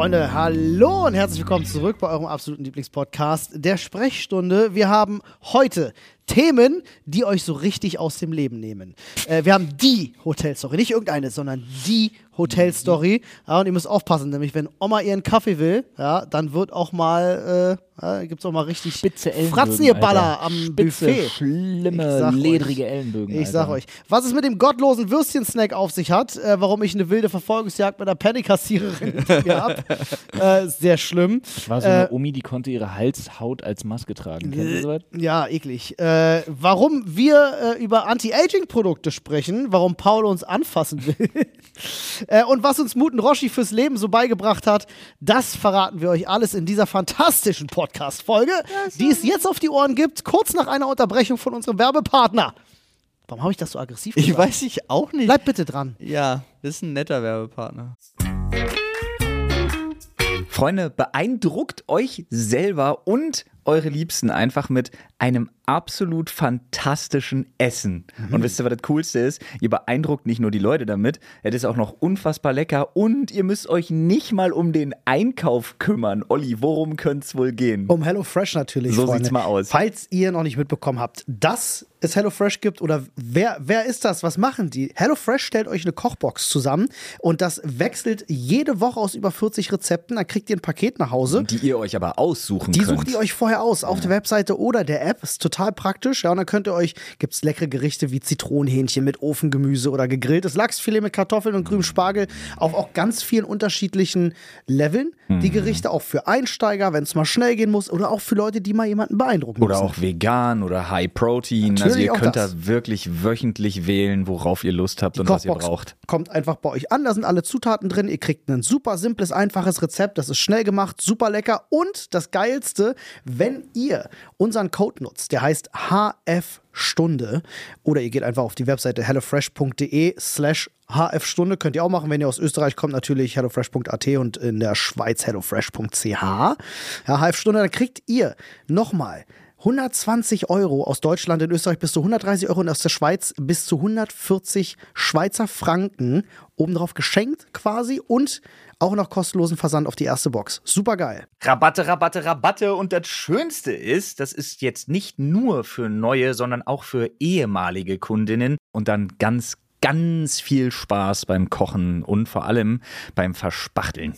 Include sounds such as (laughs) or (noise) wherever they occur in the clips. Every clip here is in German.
Freunde, hallo und herzlich willkommen zurück bei eurem absoluten Lieblingspodcast der Sprechstunde. Wir haben heute Themen, die euch so richtig aus dem Leben nehmen. Äh, wir haben die Hotelstory, nicht irgendeine, sondern die Hotelstory. Ja, und ihr müsst aufpassen, nämlich wenn Oma ihren Kaffee will, ja, dann wird auch mal, äh, ja, gibt es auch mal richtig Spitze Ellenbögen, Fratzengeballer Alter. am Spitze, Buffet. schlimme, ledrige. Ellenbögen. Ich sag Alter. euch, was es mit dem gottlosen Würstchensnack auf sich hat, äh, warum ich eine wilde Verfolgungsjagd mit einer Pennykassiererin (laughs) hinter mir hab, äh, sehr schlimm. Das war so Äh, eine Omi, die konnte ihre Halshaut als Maske tragen. Kennt ihr sowas? Ja, eklig. Äh, warum wir äh, über Anti-Aging-Produkte sprechen, warum Paul uns anfassen will (laughs) äh, und was uns Muten Roshi fürs Leben so beigebracht hat, das verraten wir euch alles in dieser fantastischen Podcast-Folge, die es jetzt auf die Ohren gibt, kurz nach einer Unterbrechung von unserem Werbepartner. Warum habe ich das so aggressiv Ich gesagt? weiß ich auch nicht. Bleib bitte dran. Ja, das ist ein netter Werbepartner. Freunde, beeindruckt euch selber und eure Liebsten einfach mit einem absolut fantastischen Essen. Und wisst ihr, was das Coolste ist? Ihr beeindruckt nicht nur die Leute damit, es ist auch noch unfassbar lecker und ihr müsst euch nicht mal um den Einkauf kümmern. Olli, worum könnte es wohl gehen? Um HelloFresh natürlich. So Freunde. sieht's mal aus. Falls ihr noch nicht mitbekommen habt, dass es HelloFresh gibt oder wer, wer ist das? Was machen die? HelloFresh stellt euch eine Kochbox zusammen und das wechselt jede Woche aus über 40 Rezepten. Dann kriegt ihr ein Paket nach Hause. Die ihr euch aber aussuchen Die könnt. sucht ihr euch vorher aus auf der Webseite oder der App. Ist total praktisch. Ja, und dann könnt ihr euch, gibt es leckere Gerichte wie Zitronenhähnchen mit Ofengemüse oder gegrilltes Lachsfilet mit Kartoffeln und grünem Spargel auf auch ganz vielen unterschiedlichen Leveln. Mhm. Die Gerichte auch für Einsteiger, wenn es mal schnell gehen muss oder auch für Leute, die mal jemanden beeindrucken Oder müssen. auch vegan oder High Protein. Also ihr könnt das. da wirklich wöchentlich wählen, worauf ihr Lust habt und was ihr Kochbox braucht. kommt einfach bei euch an, da sind alle Zutaten drin. Ihr kriegt ein super simples, einfaches Rezept, das ist schnell gemacht, super lecker und das geilste, wenn ihr unseren Code nutzt, der heißt HF Stunde oder ihr geht einfach auf die Webseite hellofresh.de slash HF-Stunde, könnt ihr auch machen, wenn ihr aus Österreich kommt, natürlich hellofresh.at und in der Schweiz hellofresh.ch. Ja, HF-Stunde, dann kriegt ihr nochmal 120 Euro aus Deutschland, in Österreich bis zu 130 Euro und aus der Schweiz bis zu 140 Schweizer Franken obendrauf geschenkt quasi und auch noch kostenlosen Versand auf die erste Box. Super geil. Rabatte, Rabatte, Rabatte. Und das Schönste ist, das ist jetzt nicht nur für neue, sondern auch für ehemalige Kundinnen. Und dann ganz, ganz viel Spaß beim Kochen und vor allem beim Verspachteln.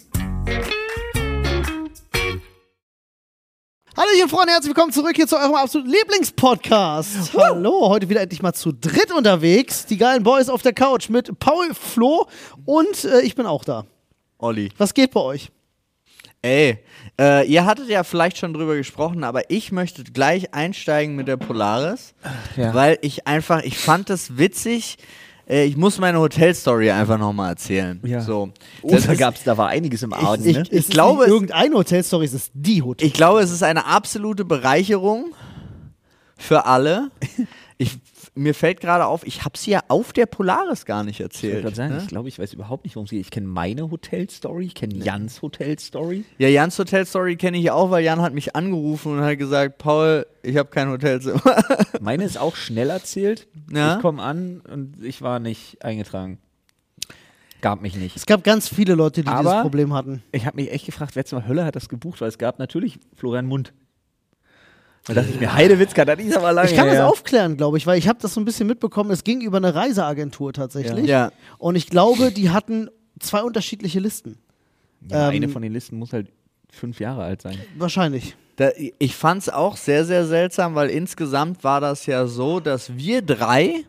Hallöchen Freunde, herzlich willkommen zurück hier zu eurem absoluten Lieblingspodcast. Hallo, heute wieder endlich mal zu dritt unterwegs. Die geilen Boys auf der Couch mit Paul, Flo und äh, ich bin auch da. Olli. Was geht bei euch? Ey, äh, ihr hattet ja vielleicht schon drüber gesprochen, aber ich möchte gleich einsteigen mit der Polaris, Ja. weil ich einfach, ich fand das witzig. Äh, ich muss meine Hotelstory einfach nochmal erzählen. Ja. So. Oh, da gab's, da war einiges im Argen, ich- ne? Es ist glaube, irgendeine Hotelstory, es ist die Hotel. Ich glaube, es ist eine absolute Bereicherung für alle. (laughs) Ich, mir fällt gerade auf, ich habe sie ja auf der Polaris gar nicht Ich erzählt. sagen, ne? ich glaube, ich weiß überhaupt nicht, worum es geht. Ich kenne meine Hotelstory, ich kenne Jans Hotelstory. Ja, Jans Hotelstory kenne ich auch, weil Jan hat mich angerufen und hat gesagt, Paul, ich habe kein Hotelzimmer. (laughs) Meine ist auch schnell erzählt. Ja. Ich komme an und ich war nicht eingetragen. Gab mich nicht. Es gab ganz viele Leute, die dieses Aber- Problem hatten. Ich habe mich echt gefragt, wer zur Hölle hat das gebucht, weil es gab natürlich Florian Mund. Da dachte ich mir, Heidewitzka, das ist aber lange Ich kann das her. aufklären, glaube ich, weil ich habe das so ein bisschen mitbekommen. Es ging über eine Reiseagentur tatsächlich. Ja. Und ich glaube, die hatten zwei unterschiedliche Listen. Ja, Ähm, eine von den Listen muss halt fünf Jahre alt sein. Wahrscheinlich. Da, ich fand es auch sehr, sehr seltsam, weil insgesamt war das ja so, dass wir drei,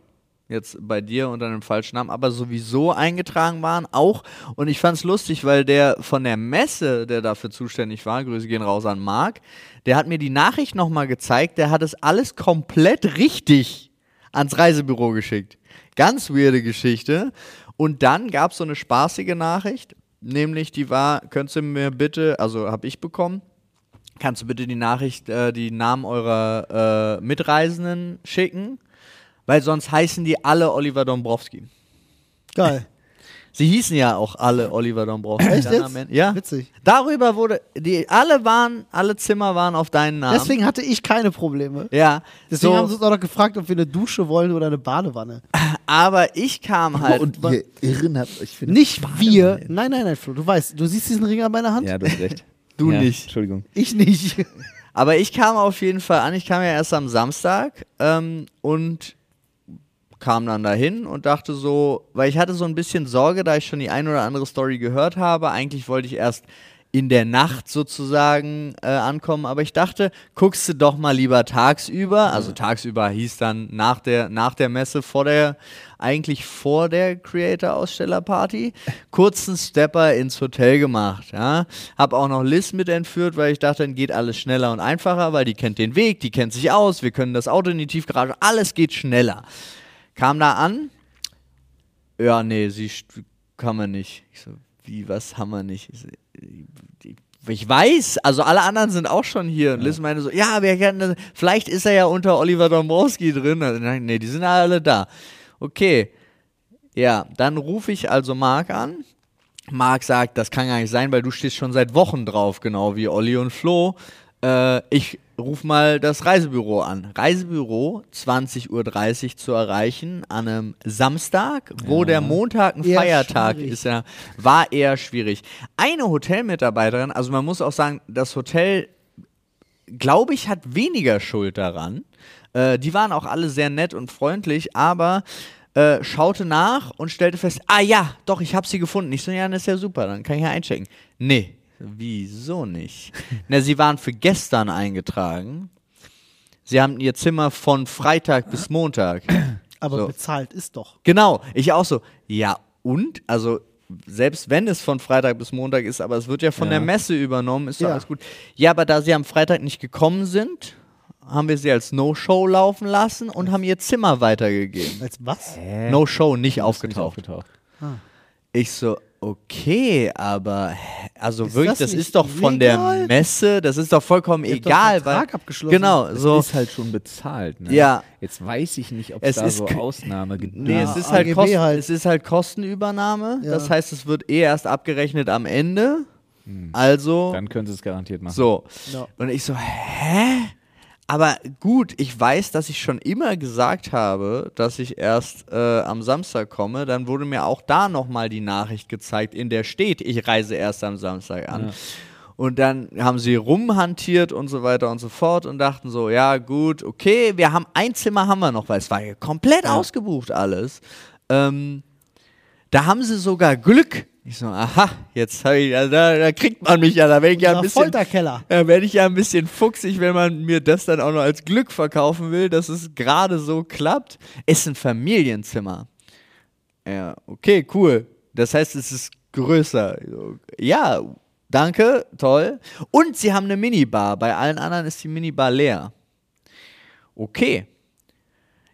jetzt bei dir unter einem falschen Namen, aber sowieso eingetragen waren, auch. Und ich fand es lustig, weil der von der Messe, der dafür zuständig war, Grüße gehen raus an Marc, der hat mir die Nachricht nochmal gezeigt, der hat es alles komplett richtig ans Reisebüro geschickt. Ganz weirde Geschichte. Und dann gab es so eine spaßige Nachricht, nämlich die war, könntest du mir bitte, also habe ich bekommen, kannst du bitte die Nachricht, äh, die Namen eurer äh, Mitreisenden schicken, weil sonst heißen die alle Oliver Dombrowski. Geil. (laughs) Sie hießen ja auch alle Oliver Dombrowski. Echt jetzt? Ja. Witzig. Darüber wurde, die, alle waren, alle Zimmer waren auf deinen Namen. Deswegen hatte ich keine Probleme. ja. Deswegen so, haben sie uns auch noch gefragt, ob wir eine Dusche wollen oder eine Badewanne. (laughs) aber ich kam halt. und ihr Irren habt euch für Nicht wir. Nein, nein, nein, Flo. Du weißt, du siehst diesen Ring an meiner Hand? Ja, du hast recht. (laughs) Du ja, nicht. Entschuldigung. Ich nicht. Aber ich kam auf jeden Fall an. Ich kam ja erst am Samstag ähm, und kam dann dahin und dachte so, weil ich hatte so ein bisschen Sorge, da ich schon die ein oder andere Story gehört habe. Eigentlich wollte ich erst in der Nacht sozusagen äh, ankommen, aber ich dachte, guckst du doch mal lieber tagsüber. Also tagsüber hieß dann nach der, nach der Messe, vor der, eigentlich vor der Creator-Aussteller-Party, (laughs) kurzen Stepper ins Hotel gemacht. Ja. Hab auch noch Liz mit entführt, weil ich dachte, dann geht alles schneller und einfacher, weil die kennt den Weg, die kennt sich aus, wir können das Auto in die Tiefgarage, alles geht schneller. Kam da an, ja, nee, sie kann man nicht. Ich so, wie, was haben wir nicht? Ich, so, die- ich weiß, also alle anderen sind auch schon hier. Und Liz meinte so, ja, wir kennen das, vielleicht ist er ja unter Oliver Dombrowski drin. Also, nee, die sind alle da. Okay, ja, dann rufe ich also Marc an. Marc sagt, das kann gar nicht sein, weil du stehst schon seit Wochen drauf, genau wie Olli und Flo. Äh, ich ruf mal das Reisebüro an. Reisebüro 20.30 Uhr zu erreichen an einem Samstag, wo der Montag ein Eher Feiertag schwierig. ist, ja, war eher schwierig. Eine Hotelmitarbeiterin, also man muss auch sagen, das Hotel glaube ich, hat weniger Schuld daran. Äh, die waren auch alle sehr nett und freundlich, aber äh, schaute nach und stellte fest, ah ja, doch, ich habe sie gefunden. Ich so, ja, das ist ja super, dann kann ich ja einchecken. Nee, wieso nicht? Na, sie waren für gestern eingetragen. Sie haben ihr Zimmer von Freitag bis Montag. Aber So. bezahlt ist doch. Genau, ich auch so. Ja, und? Also, selbst wenn es von Freitag bis Montag ist, aber es wird ja von Ja. der Messe übernommen, ist doch Ja. alles gut. Ja, aber da sie am Freitag nicht gekommen sind, haben wir sie als No-Show laufen lassen und haben ihr Zimmer weitergegeben. Als was? No-Show, nicht Nicht aufgetaucht. aufgetaucht. Ich so, okay, aber also Ist wirklich, das das, ist doch von der? Messe, das ist doch vollkommen Ihr doch egal, einen Vertrag weil abgeschlossen. genau, Das so ist halt schon bezahlt. Ne? Ja. Jetzt weiß ich nicht, ob Es da ist so Ausnahme gibt. Nee, Ja, es, ist halt Kosten, halt. es ist halt Kostenübernahme. Ja. Das heißt, es wird eh erst abgerechnet am Ende. Also, Dann können sie es garantiert machen. so. Ja. Und ich so, hä? Aber gut, ich weiß, dass ich schon immer gesagt habe, dass ich erst äh, am Samstag komme. Dann wurde mir auch da nochmal die Nachricht gezeigt, in der steht, ich reise erst am Samstag an. Und dann haben sie rumhantiert und so weiter und so fort und dachten so, ja gut, okay, wir haben ein Zimmer haben wir noch, weil es war ja komplett ausgebucht alles. Ähm, da haben sie sogar Glück. Ich so, aha, jetzt hab ich, ja, da, da kriegt man mich ja, da werde ich ja ein bisschen, Folterkeller. da werde ich ja ein bisschen fuchsig, wenn man mir das dann auch noch als Glück verkaufen will, dass es gerade so klappt. Ist ein Familienzimmer. Ja, okay, cool. Das heißt, es ist größer. Ja, danke, toll. Und sie haben eine Minibar. Bei allen anderen ist die Minibar leer. Okay.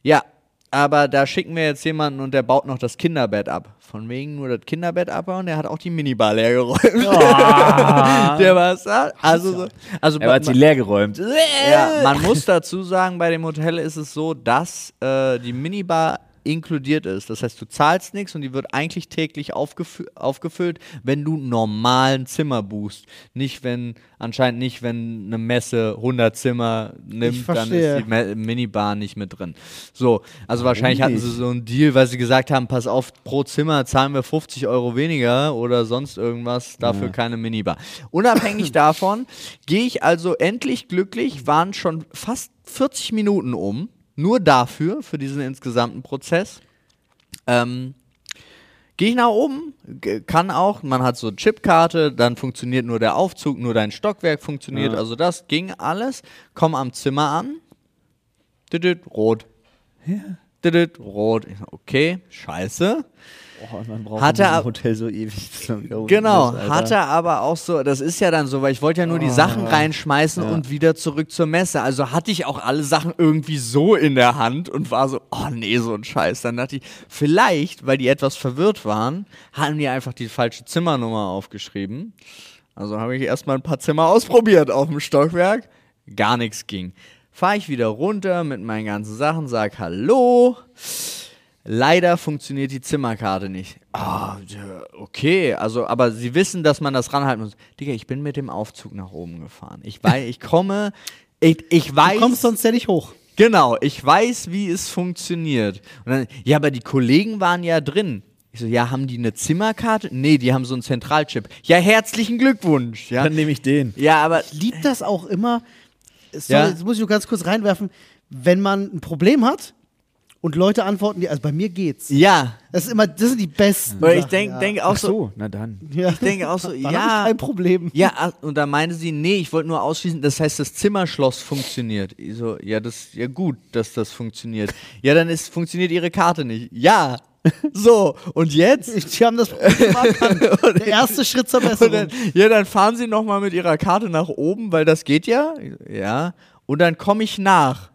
Ja, aber da schicken wir jetzt jemanden und der baut noch das Kinderbett ab. Von wegen nur das Kinderbett abbauen, der hat auch die Minibar leer geräumt. (laughs) der war also, so, also Er hat sie leer geräumt. ja, man muss dazu sagen, bei dem Hotel ist es so, dass äh, die Minibar inkludiert ist. Das heißt, du zahlst nichts und die wird eigentlich täglich aufgefü aufgefüllt, wenn du normalen Zimmer buchst. Nicht, wenn, anscheinend nicht, wenn eine Messe 100 Zimmer nimmt, dann ist die Minibar nicht mit drin. So, also wahrscheinlich hatten sie so einen Deal, weil sie gesagt haben, pass auf, pro Zimmer zahlen wir 50 Euro weniger oder sonst irgendwas, dafür keine Minibar. Unabhängig (laughs) davon gehe ich also endlich glücklich, waren schon fast 40 Minuten um, nur dafür, für diesen insgesamten Prozess. Ähm, Gehe ich nach oben, kann auch, man hat so eine Chipkarte, dann funktioniert nur der Aufzug, nur dein Stockwerk funktioniert, also das ging alles. Komm am Zimmer an, Düdüt, rot. Düdüt, rot. Okay, scheiße. Oh, dann braucht Hat man er im Hotel so ewig. man Genau, ist, hat er aber auch so, das ist ja dann so, weil ich wollte ja nur die Sachen reinschmeißen und wieder zurück zur Messe. Also hatte ich auch alle Sachen irgendwie so in der Hand und war so, oh nee, so ein Scheiß. Dann dachte ich, vielleicht, weil die etwas verwirrt waren, haben die einfach die falsche Zimmernummer aufgeschrieben. Also habe ich erstmal ein paar Zimmer ausprobiert auf dem Stockwerk. Gar nichts ging. Fahre ich wieder runter mit meinen ganzen Sachen, sag Hallo. Leider funktioniert die Zimmerkarte nicht. Ah, ja, okay, also, aber sie wissen, dass man das ranhalten muss. Digga, ich bin mit dem Aufzug nach oben gefahren. Ich weiß, ich komme, ich, ich weiß. Du kommst sonst ja nicht hoch. Genau, ich weiß, wie es funktioniert. Dann, ja, aber die Kollegen waren ja drin. Ich so, ja, haben die eine Zimmerkarte? Nee, die haben so einen Zentralchip. Ja, herzlichen Glückwunsch. Ja, Dann nehme ich den. ja aber Ich liebe das auch immer. Sorry, Ja. jetzt muss ich nur ganz kurz reinwerfen. Wenn man ein Problem hat und Leute antworten, die, also bei mir geht's. ja. Das ist immer, das sind die besten. Weil ich denke ja. denk auch Ach so, so, na dann. Ja. ich denke auch so, (laughs) Dann ja. ich kein Problem. Ja, und da meinte sie, nee, ich wollte nur ausschließen, das heißt, das Zimmerschloss funktioniert. Ich so, ja, das ja gut, dass das funktioniert. Ja, dann ist funktioniert ihre Karte nicht. Ja. (laughs) So, und jetzt? Die haben das Problem. (laughs) Der erste Schritt zur Besserung. dann, ja, dann fahren sie nochmal mit ihrer Karte nach oben, weil das geht ja. Ja. Und dann komme ich nach.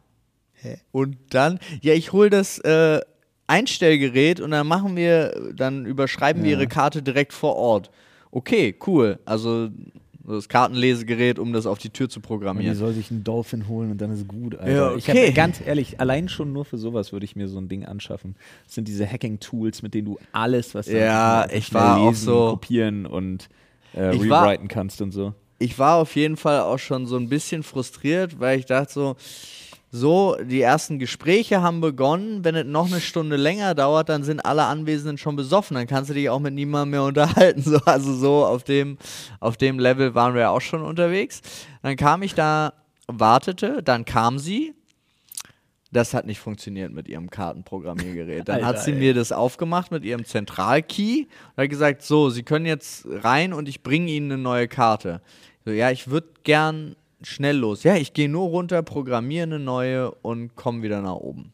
Und dann, ja, ich hole das äh, Einstellgerät und dann machen wir, dann überschreiben wir ihre Karte direkt vor Ort. Okay, cool. Also das Kartenlesegerät, um das auf die Tür zu Und die programmieren. soll sich einen Dolphin holen und dann ist gut, Alter. Ja, Ich okay. hab, ganz ehrlich, allein schon nur für sowas würde ich mir so ein Ding anschaffen. Das sind diese Hacking-Tools, mit denen du alles, was da Ja, ich war auch lesen, so- kopieren und äh, rewriten kannst und so. ich war auf jeden Fall auch schon so ein bisschen frustriert, weil ich dachte so, so, die ersten Gespräche haben begonnen. Wenn es noch eine Stunde länger dauert, dann sind alle Anwesenden schon besoffen. Dann kannst du dich auch mit niemandem mehr unterhalten. (laughs) So, also so auf dem, auf dem Level waren wir ja auch schon unterwegs. Dann kam ich da, wartete, dann kam sie. Das hat nicht funktioniert mit ihrem Kartenprogrammiergerät. Dann hat Alter, sie ey. mir das aufgemacht mit ihrem Zentralkey und hat gesagt, so, Sie können jetzt rein und ich bringe Ihnen eine neue Karte. So, ja, ich würde gern schnell los. Ja, ich gehe nur runter, programmiere eine neue und komme wieder nach oben.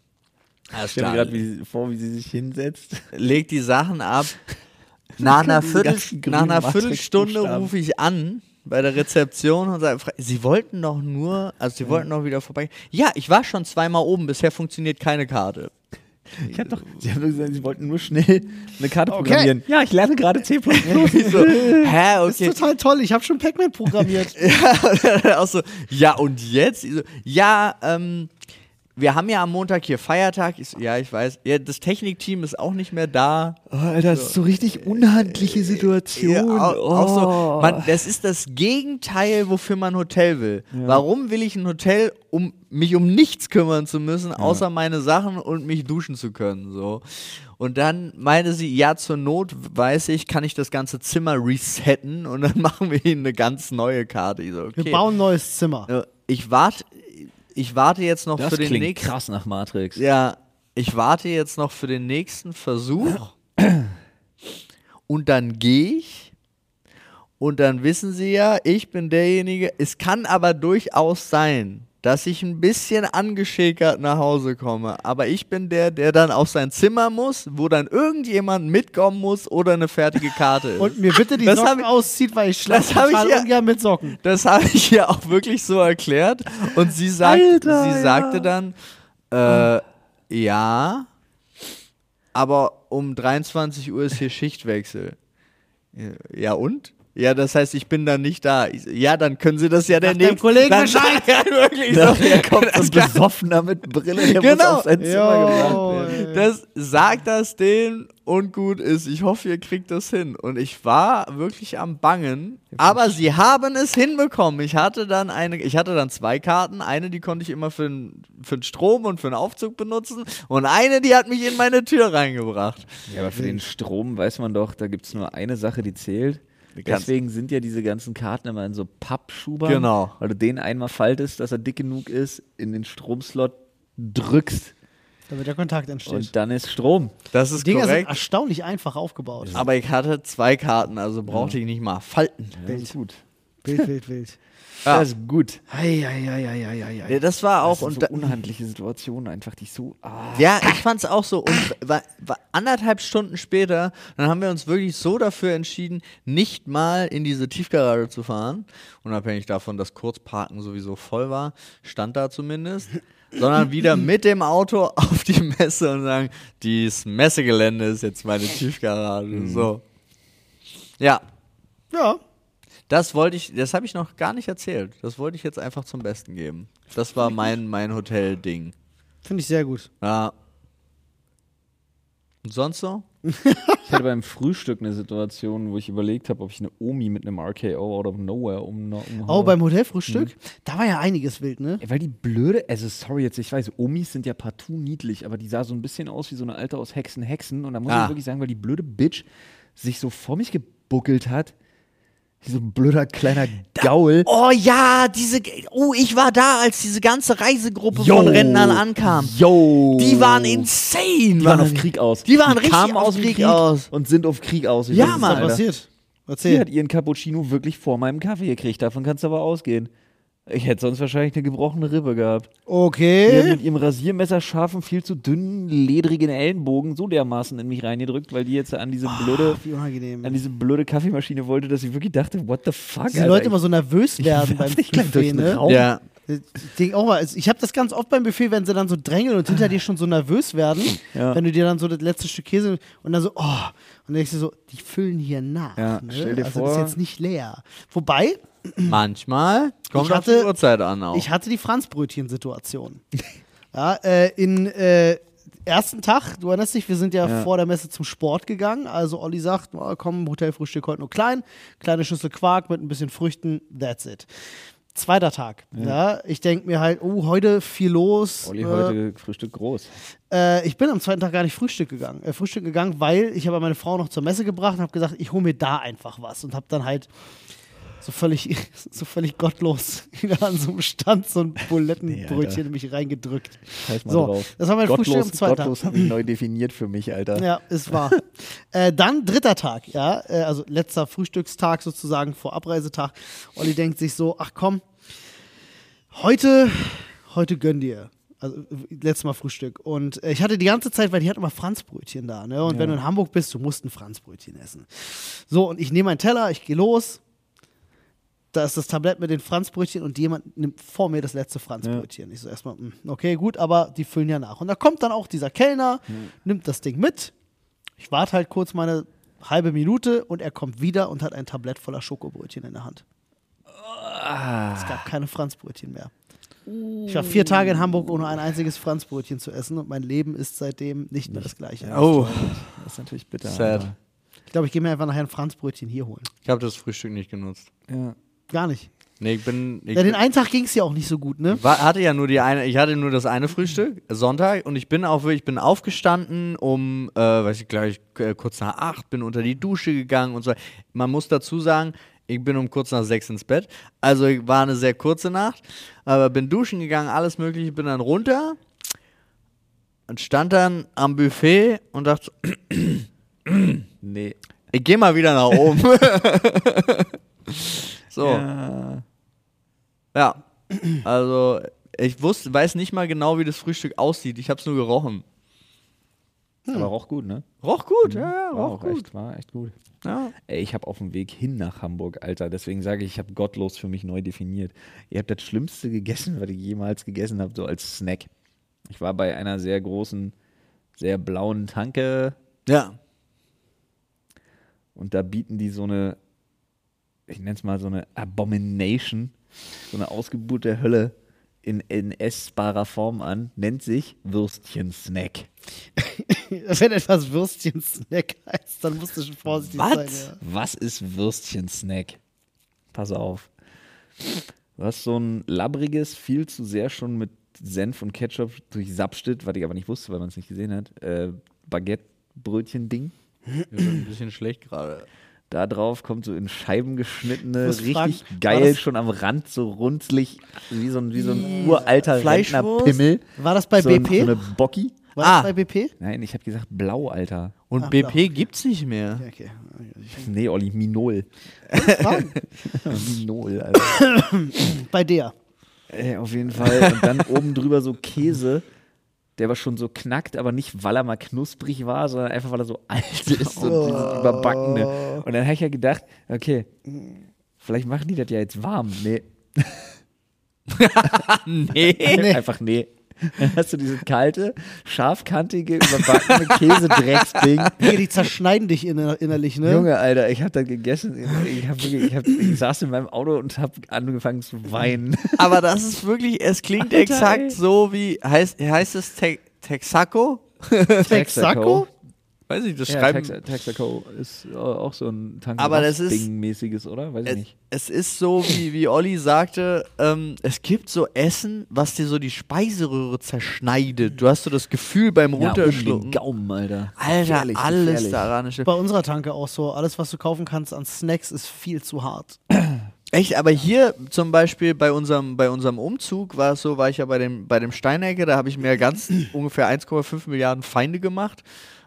Alles Ich stelle mir gerade vor, wie sie sich hinsetzt. Leg die Sachen ab. (laughs) Nach einer, Viertel, nach einer Viertelstunde rufe ich an bei der Rezeption und sage, Sie wollten doch nur, also Sie wollten doch wieder vorbei. Ja, ich war schon zweimal oben, bisher funktioniert keine Karte. Ich hab doch, sie haben doch gesagt, sie wollten nur schnell eine Karte Okay. programmieren. Ja, ich lerne gerade C++. (laughs) Ich so, hä, (laughs) Das ist okay. total toll. Ich habe schon Pac-Man programmiert. (laughs) auch so, ja, und jetzt? So, ja, ähm, wir haben ja am Montag hier Feiertag. Ich ja, ich weiß. Ja, das Technikteam ist auch nicht mehr da. Oh, Alter, das ist so richtig unhandliche Situation. Ja, auch, auch Oh. so, man, das ist das Gegenteil, wofür man ein Hotel will. Warum will ich ein Hotel, um mich um nichts kümmern zu müssen, außer meine Sachen und mich duschen zu können? So. Und dann meinte sie, ja, zur Not weiß ich, kann ich das ganze Zimmer resetten und dann (laughs) machen wir ihnen eine ganz neue Karte. So, okay. Wir bauen ein neues Zimmer. Ja, Ich warte, ich warte jetzt noch Das für den nächsten. krass nach Matrix. Ja, ich warte jetzt noch für den nächsten Versuch. und dann gehe ich. Und dann wissen sie ja, ich bin derjenige. Es kann aber durchaus sein, dass ich ein bisschen angeschäkert nach Hause komme. Aber ich bin der, der dann auf sein Zimmer muss, wo dann irgendjemand mitkommen muss oder eine fertige Karte ist. Und mir bitte die Das Socken ich- auszieht, weil ich das schlafe hab ich total ja- mit Socken. Das habe ich ihr auch wirklich so erklärt. Und sie, sagt, Alter, sie ja. sagte dann, äh, ja, aber um 23 Uhr ist hier Schichtwechsel. Ja und? Ja, das heißt, ich bin dann nicht da. Ich ja, dann können Sie das ja der deinem nächsten Kollegen dann, Bescheid. (laughs) Ja, wirklich so. (laughs) Nachher kommt ein Besoffener mit Brille, der Genau. muss auf sein Zimmer gebracht werden. Das sagt das denen und gut ist. Ich hoffe, ihr kriegt das hin. Und ich war wirklich am Bangen, aber sie haben es hinbekommen. Ich hatte dann eine, ich hatte dann zwei Karten. Eine, die konnte ich immer für den, für den Strom und für den Aufzug benutzen. Und eine, die hat mich in meine Tür reingebracht. Ja, aber für den Strom weiß man doch, da gibt es nur eine Sache, die zählt. Deswegen sind ja diese ganzen Karten immer in so Pappschubern. Genau. Weil du den einmal faltest, dass er dick genug ist, in den Stromslot drückst Damit der Kontakt entsteht. und dann ist Strom. Das ist die Dinger sind korrekt. erstaunlich einfach aufgebaut. Aber ich hatte zwei Karten, also brauchte ich nicht mal falten. Ja, ist gut. Wild, wild, wild. (laughs) Ja. Das ist gut. Hei, hei, hei, hei, Ja, das war auch Das und so unhandliche Situationen einfach, die so. Ah. Ja, ich fand's auch so. Und (coughs) war, war anderthalb Stunden später, dann haben wir uns wirklich so dafür entschieden, nicht mal in diese Tiefgarage zu fahren. Unabhängig davon, dass Kurzparken sowieso voll war, stand da zumindest. sondern wieder (coughs) mit dem Auto auf die Messe und sagen, dieses Messegelände ist jetzt meine Tiefgarage. So. Ja, Ja, das wollte ich, das habe ich noch gar nicht erzählt. Das wollte ich jetzt einfach zum Besten geben. Das war mein, mein Hotel-Ding. finde ich sehr gut. Ja. Und sonst so? (laughs) Ich hatte beim Frühstück eine Situation, wo ich überlegt habe, ob ich eine Omi mit einem RKO out of nowhere um, umhaue. Oh, beim Hotelfrühstück? Da war ja einiges wild, ne? Ey, Weil die blöde, also sorry jetzt, ich weiß, Omis sind ja partout niedlich, aber die sah so ein bisschen aus wie so eine Alte aus Hexen, Hexen. Und da muss Ah. ich wirklich sagen, weil die blöde Bitch sich so vor mich gebuckelt hat, so ein blöder kleiner Gaul. Oh ja, diese. Oh, ich war da, als diese ganze Reisegruppe Yo. von Rentnern ankam. Yo! Die waren insane. Die waren auf Krieg aus. Die waren richtig kamen auf aus dem Krieg Krieg aus. und sind auf Krieg aus. Ich Ja, weiß Mann. Was da passiert? Sie Erzähl. hat ihren Cappuccino wirklich vor meinem Kaffee gekriegt. Davon kannst du aber ausgehen. Ich hätte sonst wahrscheinlich eine gebrochene Rippe gehabt. Die hat Okay. mit ihrem Rasiermesser scharfen, viel zu dünnen, ledrigen Ellenbogen so dermaßen in mich reingedrückt, weil die jetzt an diese blöde, Wie unangenehm. an diese blöde Kaffeemaschine wollte, dass ich wirklich dachte, what the fuck, Die Leute immer so nervös werden (laughs) beim den ne? Raum. Ja. Ich denk auch mal, also ich habe das ganz oft beim Buffet, wenn sie dann so drängeln und hinter dir schon so nervös werden, (laughs) Ja. wenn du dir dann so das letzte Stück Käse und dann so, oh, und dann denkst du so, die füllen hier nach. Ja, ne? stell dir also vor- das ist jetzt nicht leer. Wobei, Manchmal kommt Ich auf hatte- die Uhrzeit an auch. ich hatte die Franzbrötchen-Situation. ja, äh, in äh, ersten Tag, du erinnerst dich, wir sind ja, Ja. vor der Messe zum Sport gegangen. Also Olli sagt, oh, komm, Hotelfrühstück heute nur klein, kleine Schüssel Quark mit ein bisschen Früchten, that's it. Zweiter Tag. Ja. ich denke mir halt, oh, heute viel los. Olli äh, heute Frühstück groß. Äh, ich bin am zweiten Tag gar nicht Frühstück gegangen. Äh, Frühstück gegangen, weil ich habe meine Frau noch zur Messe gebracht und habe gesagt, ich hole mir da einfach was und habe dann halt so völlig, (laughs) so völlig gottlos (laughs) wieder an so einem Stand so ein Bulettenbrötchen in mich reingedrückt. Scheiß mal So, drauf. das war mein Frühstück am gottlos, zweiten gottlos Tag. habe ich neu definiert für mich, Alter. Ja, ist wahr. (laughs) äh, dann dritter Tag, ja, äh, also letzter Frühstückstag sozusagen vor Abreisetag. Olli denkt sich so, ach komm, heute, heute gönn dir. Also letztes Mal Frühstück. Und äh, ich hatte die ganze Zeit, weil die hat immer Franzbrötchen da, ne? Und wenn du in Hamburg bist, du musst ein Franzbrötchen essen. So, und ich nehme meinen Teller, ich gehe los. Da ist das Tablett mit den Franzbrötchen und jemand nimmt vor mir das letzte Franzbrötchen. Ich so erstmal, hm, okay, gut, aber die füllen ja nach. Und da kommt dann auch dieser Kellner, nimmt das Ding mit. Ich warte halt kurz meine halbe Minute und er kommt wieder und hat ein Tablett voller Schokobrötchen in der Hand. Es gab keine Franzbrötchen mehr. Ich war vier Tage in Hamburg, ohne ein einziges Franzbrötchen zu essen und mein Leben ist seitdem nicht mehr das gleiche. oh, Das ist natürlich bitter. Sad. Ich glaube, ich gehe mir einfach nachher ein Franzbrötchen hier holen. ich habe das Frühstück nicht genutzt. Ja. Gar nicht. Nee, ich bin. Ich Ja, den einen Tag ging es ja auch nicht so gut, ne? war, hatte ja nur die eine, ich hatte nur das eine Frühstück, Sonntag, und ich bin auch wirklich, ich bin aufgestanden um, äh, weiß ich gleich, äh, kurz nach acht, bin unter die Dusche gegangen und so. Man muss dazu sagen, ich bin um kurz nach sechs ins Bett. Also war eine sehr kurze Nacht, aber bin duschen gegangen, alles mögliche, bin dann runter und stand dann am Buffet und dachte, (clears throat) Nee. ich gehe mal wieder nach oben. (laughs) (laughs) so. Ja. Ja, also ich wusste, weiß nicht mal genau, wie das Frühstück aussieht. Ich habe es nur gerochen. Aber roch gut, ne? Roch gut, ja, ja, War roch auch gut. echt, war echt gut. Ja. Ey, ich habe auf dem Weg hin nach Hamburg, Alter, deswegen sage ich, ich habe gottlos für mich neu definiert. Ihr habt das Schlimmste gegessen, was ich jemals gegessen habe, so als Snack. Ich war bei einer sehr großen, sehr blauen Tanke ja. und da bieten die so eine, ich nenne es mal so eine Abomination, so eine Ausgeburt der Hölle in, in essbarer Form an, nennt sich Würstchen-Snack. (laughs) Wenn etwas Würstchen-Snack heißt, dann musst du schon vorsichtig Was? sein. Ja. Was ist Würstchen-Snack? Pass auf. Du hast so ein labbriges, viel zu sehr schon mit Senf und Ketchup durchsapstet, was ich aber nicht wusste, weil man es nicht gesehen hat, äh, Baguette-Brötchen-Ding. Ein bisschen schlecht gerade. Da drauf kommt so in Scheiben geschnittene, richtig fragen, geil, schon am Rand, so runzlig, wie so ein, wie so ein uralter Fleischwurst? Rentnerpimmel. War das bei so ein, BP? So eine Bocki. War Ah. das bei BP? Nein, ich habe gesagt blau, Alter. Und Ach, BP gibt's nicht mehr. Ja, okay. Nee, Olli, Minol. (laughs) Minol, Alter. (coughs) bei der. Ey, auf jeden Fall. Und dann oben drüber so Käse, der war schon so knackt, aber nicht, weil er mal knusprig war, sondern einfach, weil er so (laughs) alt ist und dieses Überbackene. Und dann habe ich ja gedacht, okay, vielleicht machen die das ja jetzt warm. Nee, (laughs) (laughs) Nee. einfach nee. Dann (laughs) hast du dieses kalte, scharfkantige, überbackene Käsedrecksding. (laughs) Hier, die zerschneiden dich inner innerlich, ne? Junge, Alter, ich habe da gegessen. Ich, hab wirklich, ich, hab, ich saß in meinem Auto und habe angefangen zu weinen. (laughs) Aber das ist wirklich, es klingt Alter, exakt ey. so wie, heißt, heißt es Te Texaco? Texaco? Weiß ich, das Ja, schreiben. Texa- Texaco ist äh, auch so ein Tank Aber das ist- mäßiges, oder? Weiß ich Es, nicht. es ist so, wie, wie Olli sagte, ähm, es gibt so Essen, was dir so die Speiseröhre zerschneidet. Du hast so das Gefühl beim Ja, um den Runterschlucken. Gaumen, Alter. Alter, Gefährlich, alles gefährlich. daran Bei unserer Tanke auch so. Alles, was du kaufen kannst an Snacks, ist viel zu hart. (clears throat) Echt, aber hier zum Beispiel bei unserem, bei unserem Umzug war es so, war ich ja bei dem, bei dem Steinecke, da habe ich mir ganz ungefähr 1,5 Milliarden Feinde gemacht,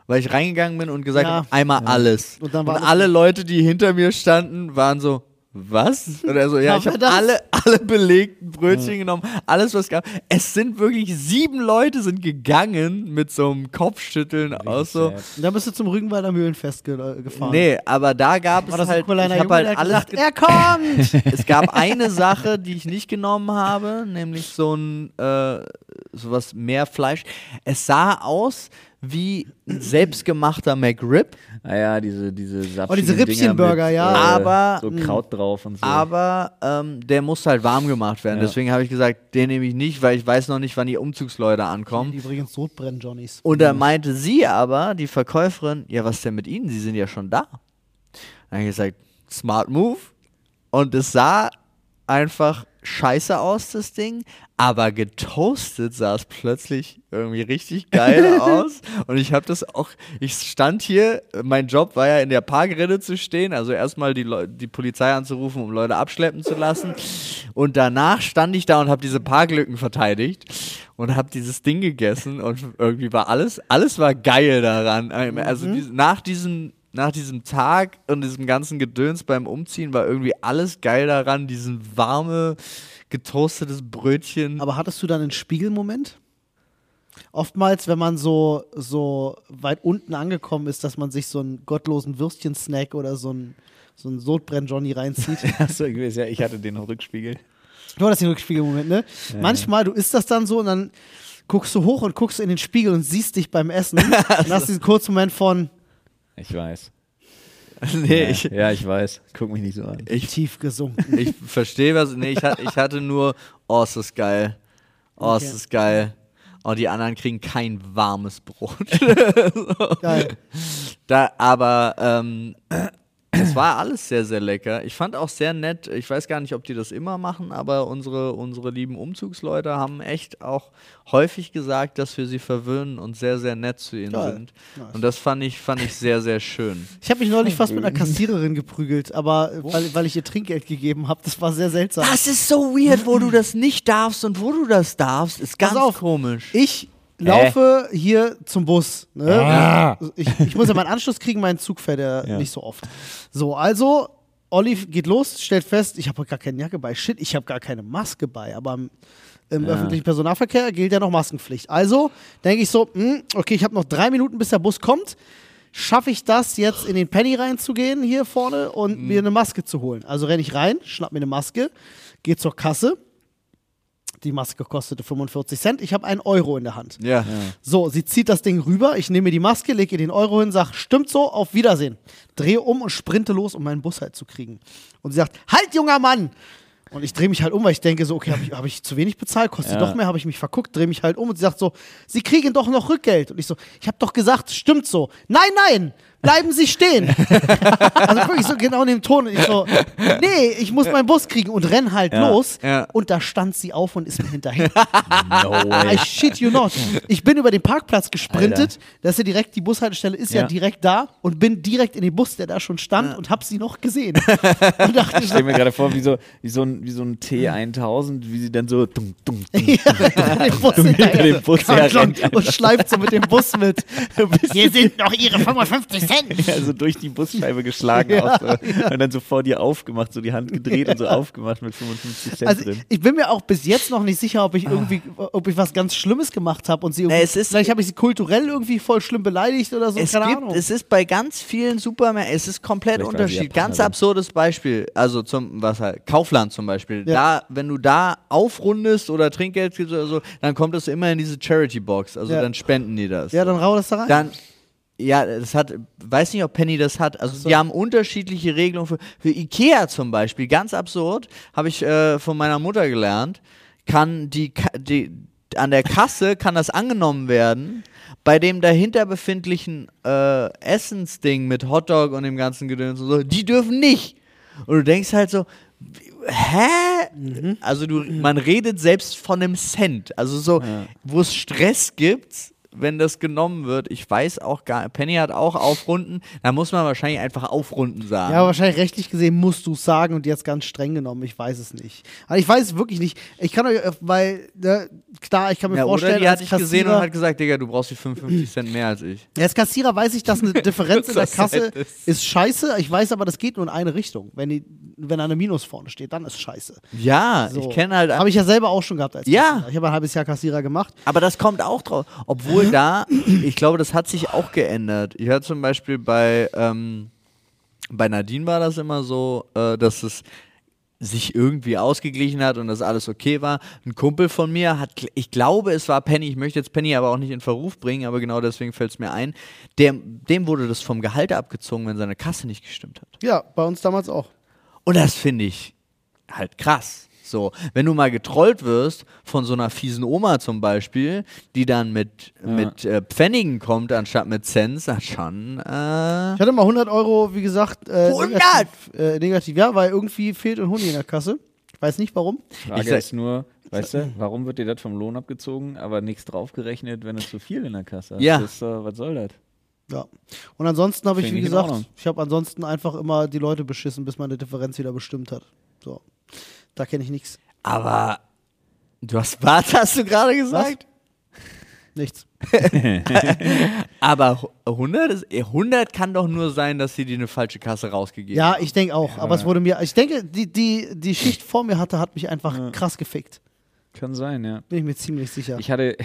weil ich reingegangen bin und gesagt Ja. habe, einmal alles. Und Und, dann war alles- alle Leute, die hinter mir standen, waren so, was? Oder so, ja, Ja, ich habe alle, alle belegten Brötchen genommen, alles was gab. Es sind wirklich sieben Leute sind gegangen mit so einem Kopfschütteln aus so. dann bist du zum Rügenwalder Mühlenfest ge äh, gefahren. Nee, aber da gab War es halt, ich Junge, habe halt alles gesagt, er kommt! (laughs) es gab eine Sache, die ich nicht genommen habe, nämlich so ein äh, sowas mehr Fleisch. Es sah aus wie ein selbstgemachter McRib, Naja, diese, diese Oh, diese Rippchenburger, ja. Aber- So Kraut drauf und so. aber ähm, der musste halt warm gemacht werden. Ja. Deswegen habe ich gesagt, den nehme ich nicht, weil ich weiß noch nicht, wann die Umzugsleute ankommen. Die übrigens Sodbrennen, Johnnies. Und da meinte sie aber, die Verkäuferin, ja, was denn mit Ihnen? Sie sind ja schon da. Dann habe ich gesagt, smart move. Und es sah einfach scheiße aus, das Ding. Aber getoastet sah es plötzlich irgendwie richtig geil (laughs) aus. Und ich habe das auch, ich stand hier, mein Job war ja in der Parkrinne zu stehen, also erstmal die, die Polizei anzurufen, um Leute abschleppen zu lassen. Und danach stand ich da und habe diese Parklücken verteidigt und habe dieses Ding gegessen und irgendwie war alles, alles war geil daran. Also dies- nach diesem nach diesem Tag und diesem ganzen Gedöns beim Umziehen war irgendwie alles geil daran, diesen warme, getoastetes Brötchen. Aber hattest du dann einen Spiegelmoment? Oftmals, wenn man so, so weit unten angekommen ist, dass man sich so einen gottlosen Würstchen-Snack oder so einen, so einen Sodbrenn-Johnny reinzieht. (laughs) Achso, ja, ich hatte den Rückspiegel. Du hattest den Rückspiegelmoment, ne? Manchmal, du isst das dann so und dann guckst du hoch und guckst in den Spiegel und siehst dich beim Essen. (laughs) und hast diesen kurzen Moment von Ich weiß. (laughs) nee, Ja, ich, ja, ich weiß. Guck mich nicht so an. ich, tief gesunken. (laughs) ich verstehe was. Nee, ich, hat, ich hatte nur, oh, ist das geil. Oh, ist Okay. das geil. Oh, die anderen kriegen kein warmes Brot. (laughs) Geil. Da, aber ähm, es war alles sehr, sehr lecker. Ich fand auch sehr nett, ich weiß gar nicht, ob die das immer machen, aber unsere, unsere lieben Umzugsleute haben echt auch häufig gesagt, dass wir sie verwöhnen und sehr, sehr nett zu ihnen Geil. sind. Nice. Und das fand ich, fand ich sehr, sehr schön. Ich habe mich neulich fast mit einer Kassiererin geprügelt, aber weil, weil ich ihr Trinkgeld gegeben habe, das war sehr seltsam. Das ist so weird, wo du das nicht darfst und wo du das darfst, ist Pass ganz auf. komisch. Ich laufe hier zum Bus. Ne? Ah. Ich, ich muss ja meinen Anschluss kriegen, mein Zug fährt ja, Ja. nicht so oft. So, also, Olli geht los, stellt fest, ich habe gar keine Jacke bei. Shit, ich habe gar keine Maske bei. Aber im, im öffentlichen Personennahverkehr gilt ja noch Maskenpflicht. Also denke ich so, hm, okay, ich habe noch drei Minuten, bis der Bus kommt. Schaffe ich das jetzt in den Penny reinzugehen hier vorne und mir eine Maske zu holen? Also renne ich rein, schnapp mir eine Maske, gehe zur Kasse. Die Maske kostete 45 Cent. Ich habe einen Euro in der Hand. Ja. So, sie zieht das Ding rüber, ich nehme mir die Maske, lege ihr den Euro hin, sage, stimmt so, auf Wiedersehen. Drehe um und sprinte los, um meinen Bus halt zu kriegen. Und sie sagt, halt, junger Mann! Und ich drehe mich halt um, weil ich denke so, okay, habe ich, hab ich zu wenig bezahlt, kostet Ja. doch mehr, habe ich mich verguckt, drehe mich halt um und sie sagt so, Sie kriegen doch noch Rückgeld. Und ich so, ich habe doch gesagt, stimmt so. Nein, nein, bleiben Sie stehen. (laughs) also wirklich so genau in dem Ton. Und ich so, nee, ich muss meinen Bus kriegen und renn halt Ja. los. Ja. Und da stand sie auf und ist mir hinterher. (laughs) No way. I shit you not. Ich bin über den Parkplatz gesprintet. Das ist ja direkt, die Bushaltestelle ist ja. Ja. direkt da und bin direkt in den Bus, der da schon stand und hab sie noch gesehen. (laughs) und dachte Ich stelle mir gerade vor, wie so, wie so ein, wie so ein T1000, wie sie dann so dum, dum, dum, ja, den Bus hinter dem Bus und schleift so mit dem Bus mit. Hier sind noch ihre 55 Cent. (laughs) ja, so durch die Busscheibe geschlagen (laughs) aus, so. und dann so vor dir aufgemacht, so die Hand gedreht und so (laughs) aufgemacht mit 55 Cent Also drin. ich bin mir auch bis jetzt noch nicht sicher, ob ich irgendwie, ob ich was ganz Schlimmes gemacht habe und sie irgendwie, es ist- vielleicht habe ich sie kulturell irgendwie voll schlimm beleidigt oder so, Es, keine gibt, Ahnung. es ist bei ganz vielen Supermärkten, es ist komplett Vielleicht unterschiedlich. Ganz absurdes Beispiel, also zum, was halt, Kaufland zum Beispiel. Ja. Da, wenn du da aufrundest oder Trinkgeld gibst oder so, dann kommt das immer in diese Charity-Box, also Ja. dann spenden die das. ja, dann rau das da rein. Dann, ja, das hat, weiß nicht, ob Penny das hat. Also, so. die haben unterschiedliche Regelungen für, für Ikea zum Beispiel. Ganz absurd, habe ich äh, von meiner Mutter gelernt. Kann die, die, an der Kasse kann das angenommen werden. Bei dem dahinter befindlichen äh, Essensding mit Hotdog und dem ganzen Gedöns und so, die dürfen nicht. Und du denkst halt so, hä? Also du, man redet selbst von einem Cent. Also so, wo es Stress gibt, wenn das genommen wird. Ich weiß auch gar, Penny hat auch aufrunden. Da muss man wahrscheinlich einfach aufrunden sagen. Ja, wahrscheinlich rechtlich gesehen musst du es sagen und jetzt ganz streng genommen. Ich weiß es nicht. Also ich weiß es wirklich nicht. Ich kann euch, äh, weil, ne, klar, ich kann mir ja, vorstellen, oder die hat dich gesehen und hat gesagt, Digga, du brauchst die 55 Cent mehr als ich. Ja, als Kassierer weiß ich, dass eine (laughs) Differenz in der Kasse ist. ist scheiße. Ich weiß aber, das geht nur in eine Richtung. Wenn, die, wenn eine Minus vorne steht, dann ist scheiße. Ja, So. ich kenne halt. Habe ich ja selber auch schon gehabt als Ja. Kassierer. Ich habe ein halbes Jahr Kassierer gemacht. Aber das kommt auch drauf. Obwohl da, ich glaube, das hat sich auch geändert. Ich hatte zum Beispiel bei, ähm, bei Nadine war das immer so, äh, dass es sich irgendwie ausgeglichen hat und dass alles okay war. Ein Kumpel von mir hat, ich glaube, es war Penny, ich möchte jetzt Penny aber auch nicht in Verruf bringen, aber genau deswegen fällt es mir ein, der, dem wurde das vom Gehalt abgezogen, wenn seine Kasse nicht gestimmt hat. Ja, bei uns damals auch. Und das finde ich halt krass. So, wenn du mal getrollt wirst von so einer fiesen Oma zum Beispiel, die dann mit, mit äh, Pfennigen kommt anstatt mit Cents, das schon. Äh, Ich hatte mal 100 Euro, wie gesagt, äh, 100? Negativ, äh, negativ, ja, weil irgendwie fehlt ein Huni in der Kasse. Ich weiß nicht warum. Frage Ich sag- ist nur, weißt du, warum wird dir das vom Lohn abgezogen, aber nichts draufgerechnet, wenn du zu viel in der Kasse hast? Ja. Das äh, was soll das? Ja. Und ansonsten habe ich, wie gesagt, ich habe ansonsten einfach immer die Leute beschissen, bis man eine Differenz wieder bestimmt hat. So. Da kenne ich nichts. aber du hast, was (laughs) hast du gerade gesagt? Nichts. (laughs) Aber 100, ist, eh, 100 kann doch nur sein, dass sie dir eine falsche Kasse rausgegeben Ja, haben. ich denke auch. Aber es wurde mir, ich denke, die, die, die Schicht vor mir hatte, hat mich einfach krass gefickt. Kann sein, ja. Bin ich mir ziemlich sicher. Ich hatte.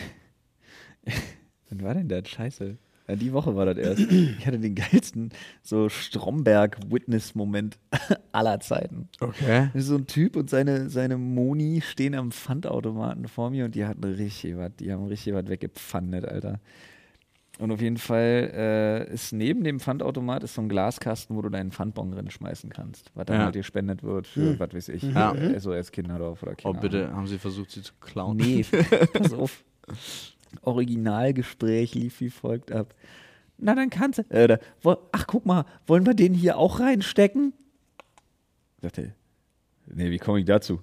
(laughs) Wann war denn das? Scheiße. Ja, die Woche war das erst. Ich hatte den geilsten so Stromberg-Witness-Moment (laughs) aller Zeiten. Okay. So ein Typ und seine, seine Moni stehen am Pfandautomaten vor mir und die hatten richtig was, die haben richtig was weggepfandet, Alter. Und auf jeden Fall äh, ist neben dem Pfandautomat ist so ein Glaskasten, wo du deinen Pfandbon drin schmeißen kannst, was dann Ja. halt gespendet wird für, was weiß ich, Ja. äh, SOS Kinderdorf oder Oh, keine bitte, haben sie versucht, sie zu klauen? Nee, (laughs) pass auf. Originalgespräch lief wie folgt ab. Na, dann kannst du. Äh, ach, guck mal, wollen wir den hier auch reinstecken? Sagte, nee, wie komme ich dazu?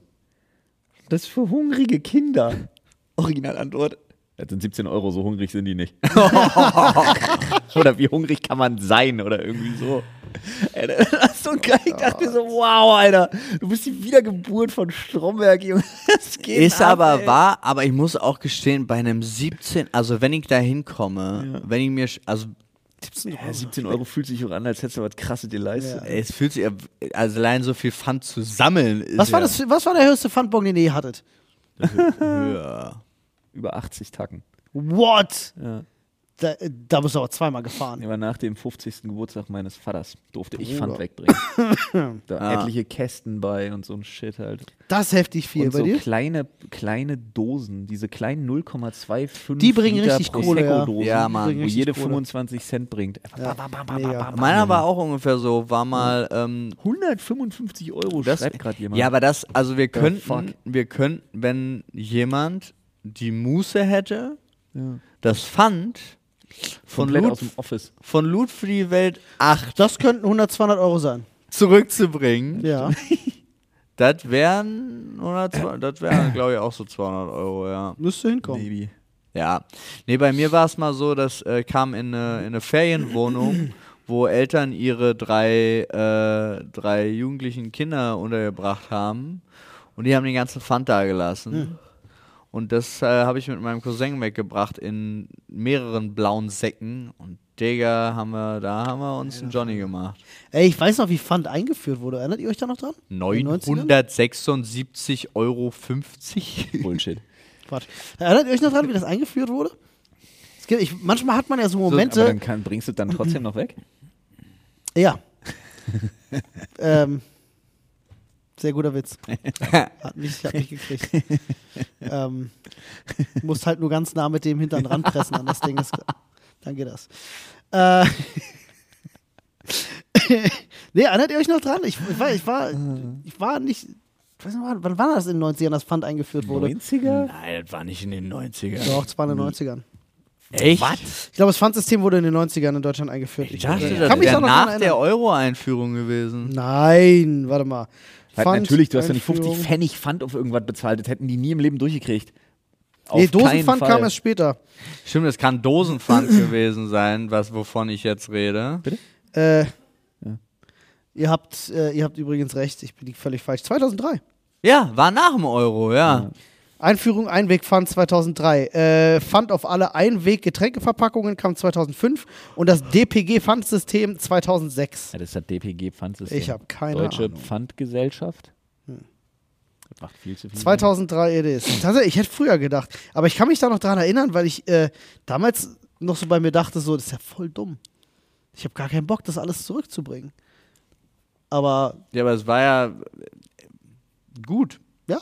Das ist für hungrige Kinder. (laughs) Originalantwort. Das sind 17 Euro, so hungrig sind die nicht. (laughs) (laughs) oder wie hungrig kann man sein oder irgendwie so. (laughs) Ey, das ist so geil. Ich dachte mir so, wow, Alter, du bist die Wiedergeburt von Stromberg, Junge. (laughs) Das geht Ist ab, aber ey. wahr, aber ich muss auch gestehen, bei einem 17, also wenn ich da hinkomme, wenn ich mir, also Ja, 17 Euro fühlt sich auch an, als hättest du was krasses dir leistet. es fühlt sich, also allein so viel Pfand zu sammeln ist was, war ja das, was war der höchste Pfandbon, den ihr je hattet? höher. (laughs) Über 80 Tacken. What? Ja. Da, da bist du aber zweimal gefahren. Aber nach dem 50. Geburtstag meines Vaters durfte ich. Pfand wegbringen. (laughs) da Ah. etliche Kästen bei und so ein Shit halt. Das ist heftig viel und bei so dir. kleine, kleine Dosen, diese kleinen 0,25 Die bringen Liter richtig Kohle, ja. Ja, Mann. Die bringen wo jede Kohle. 25 Cent bringt. Ja, mega. Meiner war auch ungefähr so, war mal, ähm, 155 Euro, Das- schreibt gerade jemand. ja, aber das, also wir könnten, wir könnten, wenn jemand die Muße hätte, Ja. das Pfand von Komplett Loot, aus dem Office. von Loot für die Welt 8 Das könnten 100, 200 Euro sein. zurückzubringen, Ja. (laughs) das wären, 100, das wären, glaube ich, auch so 200 Euro, ja. Müsste hinkommen. Maybe. Ja. Nee, bei mir war es mal so, dass äh, kam in eine, in eine Ferienwohnung, (clears throat) wo Eltern ihre drei, äh, drei jugendlichen Kinder untergebracht haben und die haben den ganzen Pfand da gelassen. Und das äh, habe ich mit meinem Cousin weggebracht in mehreren blauen Säcken. Und Digga, haben wir, da haben wir uns einen Johnny gemacht. Ey, ich weiß noch, wie Pfand eingeführt wurde. Erinnert ihr euch da noch dran? In den 90ern? 976,50 Euro. Bullshit. Quatsch. Erinnert ihr euch noch dran, wie das eingeführt wurde? Es gibt, ich, manchmal hat man ja so Aber Momente. dann kann, bringst du es dann trotzdem noch weg? ja. (laughs) ähm, sehr guter Witz. (laughs) Hat mich, hat mich gekriegt. ähm, musst halt nur ganz nah mit dem Hintern ranpressen an das Ding. Ist, dann geht das. Äh, (laughs) nee, erinnert ihr euch noch dran? Ich, ich, war, ich, war, ich war nicht Ich weiß nicht, wann- war das in den 90ern, das Pfand eingeführt wurde? 90er? Nein, das war nicht in den 90ern. Doch, das war in den 90ern. Echt? Ich glaube, das Pfandsystem wurde in den 90ern in Deutschland eingeführt. Ich dachte, äh, das wäre nach der Euro-Einführung gewesen. Nein, warte mal. Halt Pfand- natürlich, du hast ja nicht 50 Einführung. Pfennig Pfand auf irgendwas bezahlt. Das hätten die nie im Leben durchgekriegt. Auf Nee, Dosenpfand kam erst später. Stimmt, es kann Dosenpfand (clears throat) gewesen sein, was, wovon ich jetzt rede. Äh, ihr, habt, äh, ihr habt übrigens recht, ich bin völlig falsch. 2003. Ja, war nach dem Euro, ja. Einführung Einwegpfand 2003. Äh, Pfand auf alle Einweg-Getränkeverpackungen kam 2005 und das DPG-Pfandsystem 2006. Ja, das ist das DPG-Pfandsystem. Ich habe keine Deutsche Ahnung. Pfandgesellschaft. Das macht viel zu viel. 2003 it is. Tatsächlich, ich hätte früher gedacht. Aber ich kann mich da noch dran erinnern, weil ich äh, damals noch so bei mir dachte, so, das ist ja voll dumm. Ich habe gar keinen Bock, das alles zurückzubringen. Aber Ja, aber es war ja äh, gut. ja,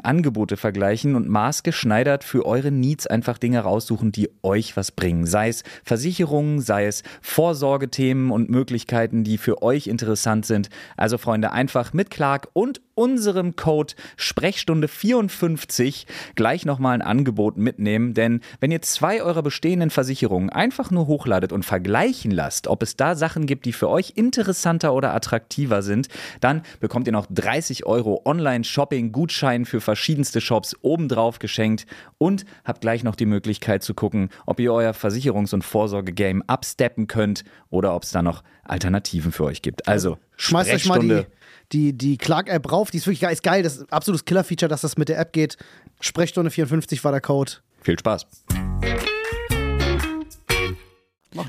Angebote vergleichen und maßgeschneidert für eure Needs einfach Dinge raussuchen, die euch was bringen. Sei es Versicherungen, sei es Vorsorgethemen und Möglichkeiten, die für euch interessant sind. Also Freunde, einfach mit Clark und unserem Code Sprechstunde 54 gleich nochmal ein Angebot mitnehmen, denn wenn ihr zwei eurer bestehenden Versicherungen einfach nur hochladet und vergleichen lasst, ob es da Sachen gibt, die für euch interessanter oder attraktiver sind, dann bekommt ihr noch 30 Euro Online-Shopping-Gutschein für verschiedenste Shops obendrauf geschenkt und habt gleich noch die Möglichkeit zu gucken, ob ihr euer Versicherungs- und Vorsorge-Game absteppen könnt oder ob es da noch Alternativen für euch gibt. Also, schmeißt euch mal die, die, die Clark-App rauf. Die ist wirklich geil. Ist geil. Das ist ein absolutes Killer-Feature, dass das mit der App geht. Sprechstunde 54 war der Code. Viel Spaß.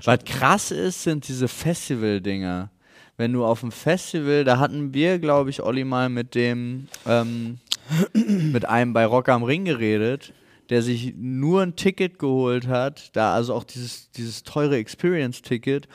Was krass ist, sind diese Festival-Dinger. Wenn du auf dem Festival, da hatten wir, glaube ich, Olli mal mit dem, ähm, (clears throat) mit einem bei Rock am Ring geredet, der sich nur ein Ticket geholt hat, da also auch dieses, dieses teure Experience-Ticket,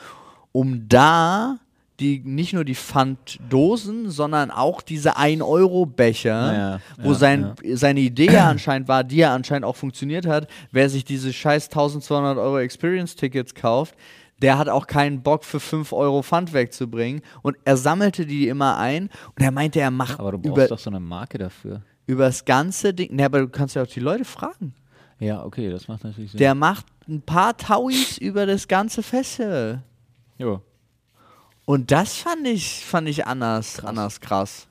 um da die nicht nur die Pfanddosen, sondern auch diese 1-Euro-Becher, Ja, wo ja, sein, seine Idee ja anscheinend war, die ja anscheinend auch funktioniert hat, wer sich diese scheiß 1200 Euro Experience-Tickets kauft, der hat auch keinen Bock für 5 Euro Pfand wegzubringen und er sammelte die immer ein und er meinte, er macht Aber du brauchst doch so eine Marke dafür. über das ganze Ding, ne, aber du kannst ja auch die Leute fragen. Ja, okay, das macht natürlich Sinn. Der macht ein paar Tauis über das ganze Festival. jo. Und das fand ich, fand ich anders, anders krass.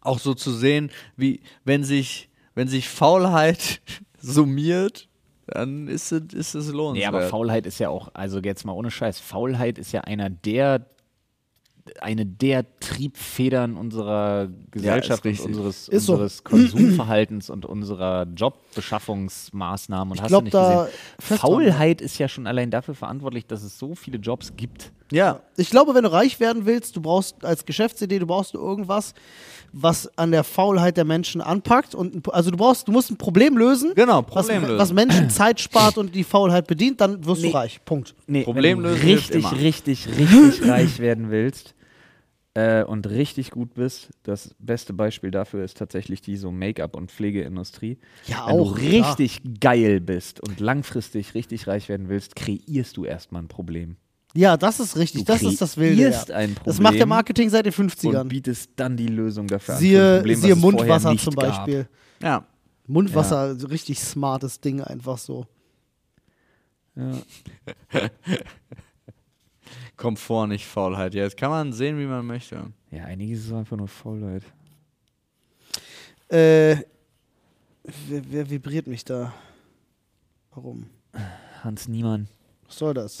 Auch so zu sehen, wie, wenn sich, wenn sich Faulheit (laughs) summiert, dann ist es, ist es Nee, lohnenswert. aber Faulheit ist ja auch, also jetzt mal ohne Scheiß, Faulheit ist ja einer der, eine der Triebfedern unserer Gesellschaft und richtig. unseres, Ist so. unseres Konsumverhaltens und unserer Jobbeschaffungsmaßnahmen. Und Ich hast glaub, du nicht da gesehen? Faulheit ist ja schon allein dafür verantwortlich, dass es so viele Jobs gibt. Ja, Ich glaube, wenn du reich werden willst, du brauchst als Geschäftsidee, du brauchst irgendwas, was an der Faulheit der Menschen anpackt. Und, also du brauchst, du musst ein Problem lösen, genau, was, Problem lösen. was Menschen Zeit spart und die Faulheit bedient, dann wirst Nee. du reich. Punkt. Nee, Problem wenn du richtig, immer. richtig, richtig (laughs) reich werden willst äh, und richtig gut bist, das beste Beispiel dafür ist tatsächlich die so Make-up- und Pflegeindustrie. Ja, wenn auch, du richtig geil bist und langfristig richtig reich werden willst, kreierst du erstmal ein Problem. Ja, das ist richtig. Du das ist das Wilde. Ja. ein Problem Das macht der Marketing seit den und 50ern. bietest dann die Lösung dafür an. Siehe, Problem, siehe Mundwasser zum gab. Beispiel. ja. Mundwasser, so richtig smartes Ding, einfach so. Ja. (laughs) Komfort, nicht Faulheit. Ja, jetzt kann man sehen, wie man möchte. ja, einiges ist einfach nur Faulheit. Äh, wer, wer vibriert mich da? Warum? Hans Niemann. Was soll das?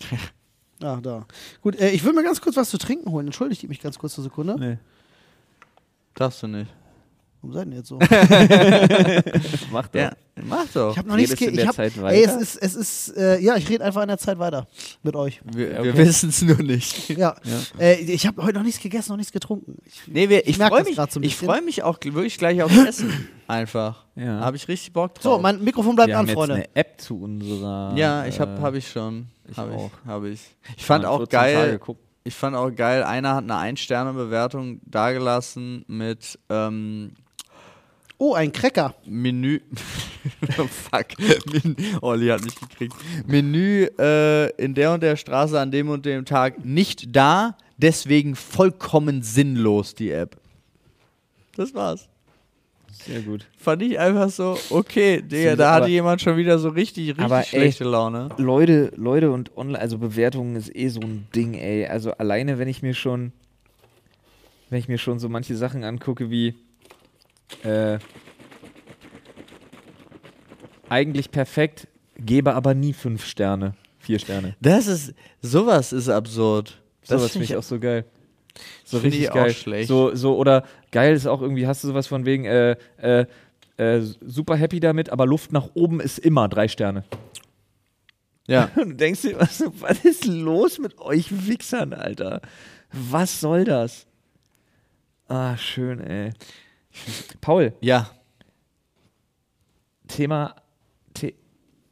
(laughs) Ah, da. Gut, äh, ich will mir ganz kurz was zu trinken holen. Entschuldigt mich ganz kurz eine Sekunde. Nee. Darfst du nicht. Warum seid ihr jetzt so? (laughs) Mach doch. Ja, mach doch. Ich habe noch nichts ge ich hab, Ey, es ist, es ist, äh, ja, ich rede einfach in der Zeit weiter mit euch. wir Ja, wir okay. wissen es nur nicht. Ja. Äh, ich habe heute noch nichts gegessen, noch nichts getrunken. Ich, Nee, wir, ich merk freue mich, so ich freu mich auch wirklich gleich aufs (laughs) Essen. Einfach. Ja. Habe ich richtig Bock drauf. so, mein Mikrofon bleibt Wir an, haben jetzt Freunde. eine App zu unserer. ja, ich habe äh, hab ich schon. ich hab auch. Ich, hab ich. ich fand auch 14 Tage geil. Ich fand auch geil. Einer hat eine Ein-Sterne-Bewertung dagelassen mit ähm, Oh, ein Cracker. Menü. (laughs) oh, fuck. Men Olli hat mich gekriegt. Menü äh, in der und der Straße an dem und dem Tag nicht da, deswegen vollkommen sinnlos die App. Das war's. Sehr gut. Fand ich einfach so, okay, Digga, da aber- hatte jemand schon wieder so richtig, richtig Aber, ey, schlechte Laune. Leute, Leute und online, also Bewertungen ist eh so ein Ding, ey. Also alleine, wenn ich mir schon, wenn ich mir schon so manche Sachen angucke wie äh, eigentlich perfekt, gebe aber nie fünf Sterne, vier Sterne. Das ist, sowas ist absurd. Das, Das finde ich auch so geil. So richtig geil. schlecht. So, so, oder geil ist auch irgendwie, hast du sowas von wegen, äh, äh, äh, super happy damit, aber Luft nach oben ist immer drei Sterne. Ja. (laughs) Und du denkst dir, was, was ist los mit euch Wichsern, Alter? Was soll das? Ah, schön, ey. Paul, Ja. Thema. The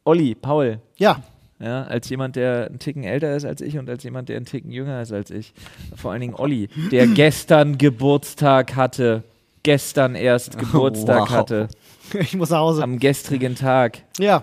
Olli, Paul, Ja. ja, als jemand, der einen Ticken älter ist als ich und als jemand, der einen Ticken jünger ist als ich. Vor allen Dingen Olli, der (clears throat) gestern Geburtstag hatte. Gestern erst Geburtstag Wow. hatte. (laughs) Ich muss nach Hause. Am gestrigen Tag. ja.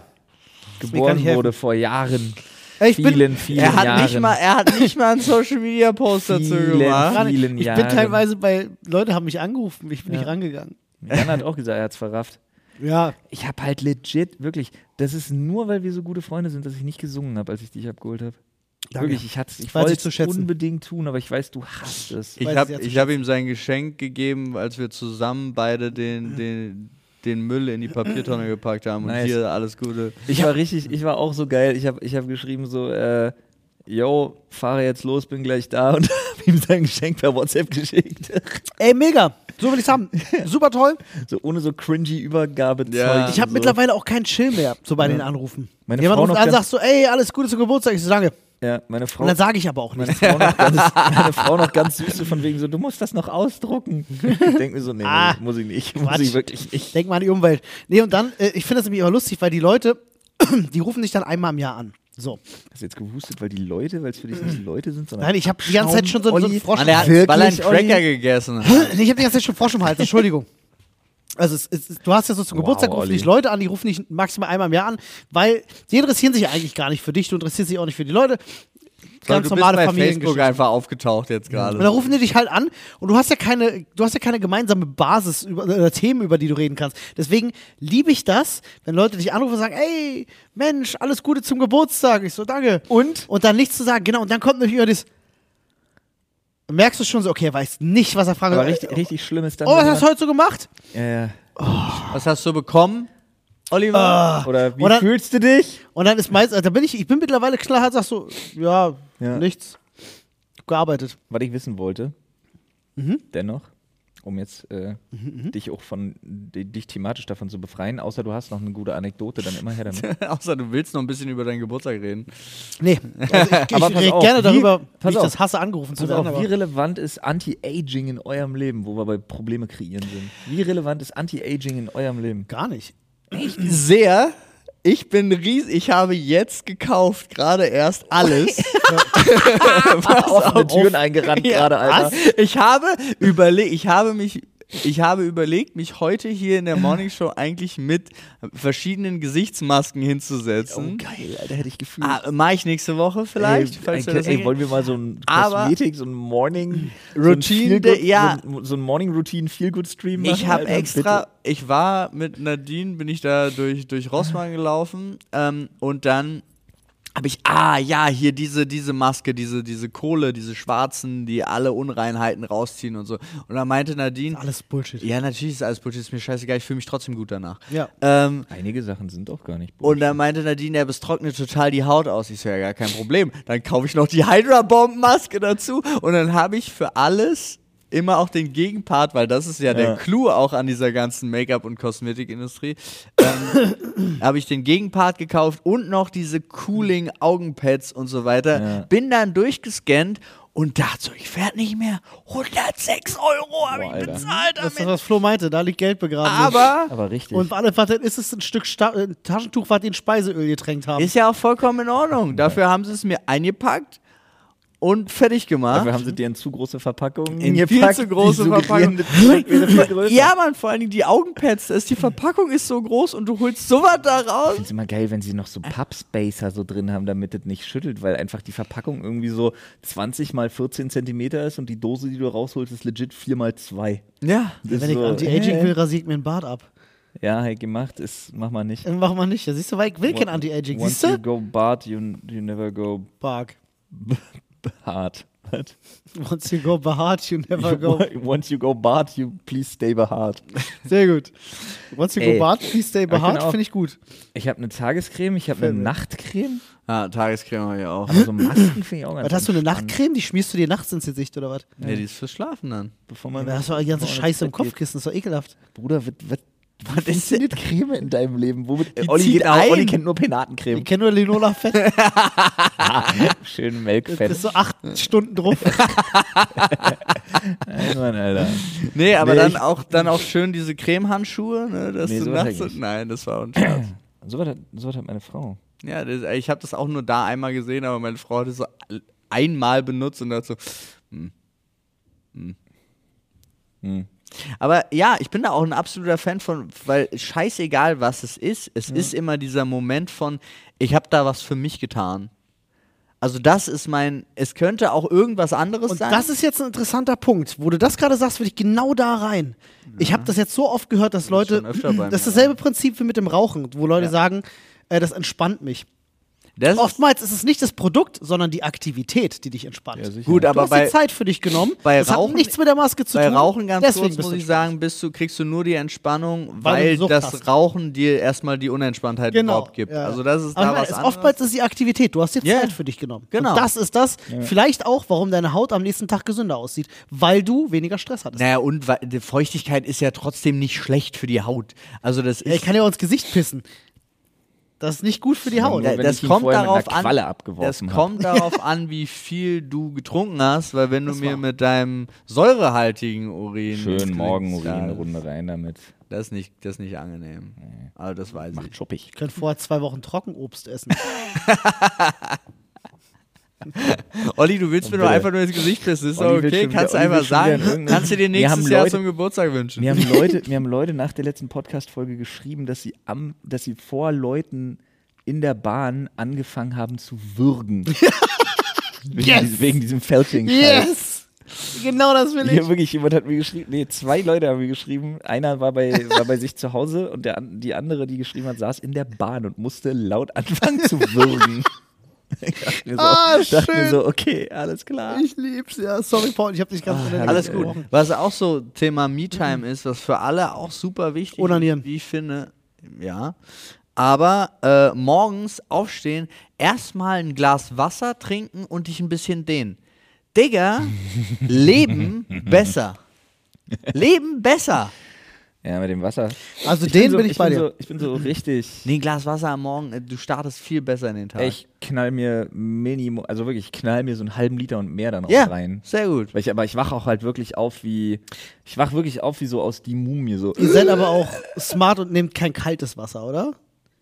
Geboren wurde vor Jahren. Ich bin, vielen, vielen Er hat, Jahren. nicht mal, er hat nicht mal einen Social Media Post dazu Vielen, gemacht. vielen ich Jahren. bin teilweise bei, Leute haben mich angerufen, ich bin Ja. nicht rangegangen. Jan hat auch gesagt, er hat's verrafft. Ja. Ich habe halt legit, wirklich, das ist nur, weil wir so gute Freunde sind, dass ich nicht gesungen habe, als ich dich abgeholt habe. Danke. Wirklich, ich, hat's- ich Weiß ich wollte zu es unbedingt tun, aber ich weiß, du hasst es. Ich habe hab ihm sein Geschenk gegeben, als wir zusammen beide den, den, den Müll in die Papiertonne gepackt haben. Und Nice. hier alles Gute. Ich war richtig, ich war auch so geil. Ich habe ich hab geschrieben so, äh, yo, fahre jetzt los, bin gleich da (laughs) und habe ihm sein Geschenk per WhatsApp geschickt. (laughs) Ey, mega. So will ich's haben. Super toll. so ohne so cringy Übergabezeug. Ja. Ich habe so. mittlerweile auch keinen Chill mehr, so bei den Anrufen. Meine Jemand Frau ruft noch an, sagt so, ey, alles Gute zum Geburtstag. Ich so, danke. Ja, meine Frau, Und dann sage ich aber auch meine nichts. Ganz, (laughs) meine Frau noch ganz süß so von wegen so, du musst das noch ausdrucken. Ich denke mir so, nee, Ah, nee, muss ich nicht. Muss Quatsch. ich wirklich nicht. Denk mal an die Umwelt. Nee, und dann, äh, ich finde das nämlich immer lustig, weil die Leute, (clears throat) die rufen dich dann einmal im Jahr an. So. Hast du jetzt gehustet, weil die Leute, weil es für dich nicht Leute sind, sondern Nein, ich habe die ganze Zeit schon so, so einen Olli. Frosch im Hals. weil er einen Cracker Olli? gegessen hat. Nee, ich habe die ganze Zeit schon Frosch im Hals, Entschuldigung. (laughs) Also es, es, du hast ja so zum Wow, Geburtstag rufen dich Leute an, die rufen dich maximal einmal im Jahr an, weil die interessieren sich eigentlich gar nicht für dich, du interessierst dich auch nicht für die Leute. Ganz du normale bist bei Facebook einfach aufgetaucht jetzt gerade. Und dann rufen die dich halt an und du hast ja keine, du hast ja keine gemeinsame Basis über oder Themen, über die du reden kannst. Deswegen liebe ich das, wenn Leute dich anrufen und sagen, ey, Mensch, alles Gute zum Geburtstag. Ich so, danke. Und? Und dann nichts zu sagen, genau. Und dann kommt natürlich immer das. Merkst du schon so, okay, er weiß nicht, was er fragen soll. richtig, richtig schlimm ist dann. Oh, was hast du heute so gemacht? ja, ja. Was hast du bekommen, Oliver? Ah. Oder wie dann- fühlst du dich? Und dann ist meist, da bin ich, ich bin mittlerweile knallhart, sag so, ja, Ja. nichts. Gearbeitet. Was ich wissen wollte, Mhm. dennoch, um jetzt äh, dich auch von di- dich thematisch davon zu befreien, außer du hast noch eine gute Anekdote, dann immer her damit. (laughs) Außer du willst noch ein bisschen über deinen Geburtstag reden. Nee, also ich, (laughs) Aber ich rede gerne wie- darüber, wie pass ich auf. das hasse, angerufen zu werden. auf, aber- wie relevant ist Anti-Aging in eurem Leben, wo wir bei Probleme kreieren sind? Wie relevant ist Anti-Aging in eurem Leben? Gar nicht. Sehr. Ich bin ries. Ich habe jetzt gekauft, gerade erst (laughs) alles. (laughs) (laughs) Offene Türen eingerannt gerade, Alter. Was? Ich habe überlegt, ich habe mich, ich habe überlegt, mich heute hier in der Morning Show eigentlich mit verschiedenen Gesichtsmasken Oh, hinzusetzen. geil, Alter, hätte ich gefühlt. Ah, Mach ich nächste Woche vielleicht, ey, falls wir ey, wollen wir mal so ein Kosmetik, so ein Morning Routine, so ein ja. so ein, so ein Morning Routine Feel Good Stream machen? Ich habe extra, bitte. ich war mit Nadine, bin ich da durch, durch Rossmann gelaufen ähm, und dann habe ich, ah ja, hier diese, diese Maske, diese, diese Kohle, diese schwarzen, die alle Unreinheiten rausziehen und so. Und dann meinte Nadine, Alles Bullshit. ja, natürlich ist alles Bullshit, ist mir scheißegal, ich fühle mich trotzdem gut danach. Ja. Ähm, Einige Sachen sind auch gar nicht und dann meinte Nadine, es trocknet total die Haut aus. Ich so, ja, gar kein Problem. Dann kaufe ich noch die Hydra-Bomb-Maske dazu und dann habe ich für alles immer auch den Gegenpart, weil das ist ja, der Ja. Clou auch an dieser ganzen Make-up- und Kosmetikindustrie. Ähm, (coughs) habe ich den Gegenpart gekauft und noch diese cooling Augenpads und so weiter. Ja. Bin dann durchgescannt und dachte so, ich werde nicht mehr. 106 Euro habe ich Alter. bezahlt Das ist damit. was Flo meinte, da liegt Geld begraben. Aber Aber richtig. und alle was ist es ein Stück Sta äh, Taschentuch, was die in Speiseöl getränkt haben. ist ja auch vollkommen in Ordnung. Dafür haben sie es mir eingepackt und fertig gemacht. Dafür haben sie dir in zu große Verpackungen In viel gepackt, zu große die Verpackung. suggerierende Zweck wäre viel größer. Ja, Mann, vor allen Dingen die Augenpads. Das ist, die Verpackung ist so groß und du holst sowas da raus. Ich finde es immer geil, wenn sie noch so Pappspacer so drin haben, damit es nicht schüttelt, weil einfach die Verpackung irgendwie so 20 mal 14 Zentimeter ist und die Dose, die du rausholst, ist legit 4 mal 2. Ja. Das Wenn ich so, Anti-Aging will, rasiere ich mir den Bart ab. Ja, hey, gemacht ist, mach mal nicht. Machen wir nicht. Ja, siehst du, weil ich will kein Anti-Aging. Once Siehst you du? go bad, you, you never go Bark. (laughs) hard. What? Once you go hard, you never go. Once you go bad, you please stay hard. Sehr gut. Once you Ey. go bad, please stay auch- finde ich gut. Ich habe eine Tagescreme, ich habe eine. Nachtcreme, Ah, Tagescreme habe ich auch. aber so Masken finde ich auch ganz Was hast du, eine Nachtcreme? Die schmierst du dir nachts ins Gesicht oder was? Nee, die ist fürs Schlafen dann. Bevor man, Da hast du die ganze Scheiße im. Kopfkissen, das ist doch ekelhaft. Bruder, was, was, Was ist denn die Creme in deinem Leben? Womit, Die Olli, zieht geht auch, Olli kennt nur Ich Penatencreme. kenne nur Linola Fett. (laughs) Schön Das Melkfett. ist so acht Stunden drauf. (laughs) Nein, Mann, Alter. Nee, aber Nee, dann, ich- auch, dann auch schön diese Cremehandschuhe, ne, dass Nee, du nachts. ich. Nein, das war ein Scherz. (clears throat) So was, hat, so hat meine Frau. ja, das, ich habe das auch nur da einmal gesehen, aber meine Frau hat es so einmal benutzt und so. Hm. Hm. Hm. Aber ja, ich bin da auch ein absoluter Fan von, weil scheißegal was es ist, es ist immer dieser Moment von, ich habe da was für mich getan. Also das ist mein, es könnte auch irgendwas anderes Und sein. das ist jetzt ein interessanter Punkt. Wo du das gerade sagst, würde ich genau da rein. Ich habe das jetzt so oft gehört, dass Leute. (clears throat) Das ist dasselbe Prinzip wie mit dem Rauchen, wo Leute Ja. sagen, äh, das entspannt mich. Das ist, Oftmals ist es nicht das Produkt, sondern die Aktivität, die dich entspannt. Ja, sicher. Gut, du aber hast bei, die Zeit für dich genommen. bei das Rauchen- hat nichts mit der Maske zu bei tun. Rauchen ganz Deswegen kurz muss ich sagen, bist du, kriegst du nur die Entspannung, Weil weil, das hast. Rauchen dir erstmal die Unentspanntheit Genau. überhaupt gibt. ja. Also das ist Aber da was es, anderes. oftmals ist die Aktivität. Du hast dir Ja. Zeit für dich genommen. Genau. Und das ist das, vielleicht auch, warum deine Haut am nächsten Tag gesünder aussieht, weil du weniger Stress hattest. Naja, und weil, die Feuchtigkeit ist ja trotzdem nicht schlecht für die Haut. Also das Ja, ich ist, kann ja auch ins Gesicht pissen. Das ist nicht gut für die Haut. Ja, wenn das ich ihn kommt darauf einer an. Das hab. kommt darauf an, wie viel du getrunken hast, weil wenn du Das mir war- mit deinem säurehaltigen Urin Schön morgen Urin, ja, Runde rein damit. Das ist nicht, das ist nicht angenehm. Also das weiß ich. Macht schuppig. Ich könnte vorher zwei Wochen Trockenobst essen. (laughs) (laughs) Olli, du willst mir nur Bitte. einfach nur ins Gesicht pissen. Ist doch Olli okay, kannst du einfach sagen. Kannst du dir nächstes Jahr Leute- zum Geburtstag wünschen. Mir haben, (laughs) Leute, mir haben Leute nach der letzten Podcast-Folge geschrieben, dass sie, am, dass sie vor Leuten in der Bahn angefangen haben zu würgen. (laughs) wegen, Yes! dies- wegen diesem Felching. yes! Genau das will ich. Hier wirklich, jemand hat mir geschrieben, nee, zwei Leute haben mir geschrieben. Einer war bei, war bei sich zu Hause und der, die andere, die geschrieben hat, saß in der Bahn und musste laut anfangen zu würgen. Ich dachte mir so, Ah, schön. so okay, alles klar. Ich lieb's, ja. Sorry, Paul, ich hab dich ganz Ah, Alles gut. Was auch so Thema Me-Time ist, was für alle auch super wichtig Onanieren. ist, wie ich finde. Ja. Aber äh, morgens aufstehen, erstmal ein Glas Wasser trinken und dich ein bisschen dehnen. Digga, (laughs) Leben besser. Leben besser. Ja, mit dem Wasser. Also Ich den so, bin ich, bei bin dir. So, ich bin so richtig. Nee, ein Glas Wasser am Morgen, äh, du startest viel besser in den Tag. Ich knall mir Minimum, also wirklich, ich knall mir so einen halben Liter und mehr dann auch Ja, rein. sehr gut. Weil ich, aber ich wach auch halt wirklich auf wie, ich wach wirklich auf wie so aus die Mumie, so. Ihr seid aber auch (laughs) smart und nehmt kein kaltes Wasser, oder?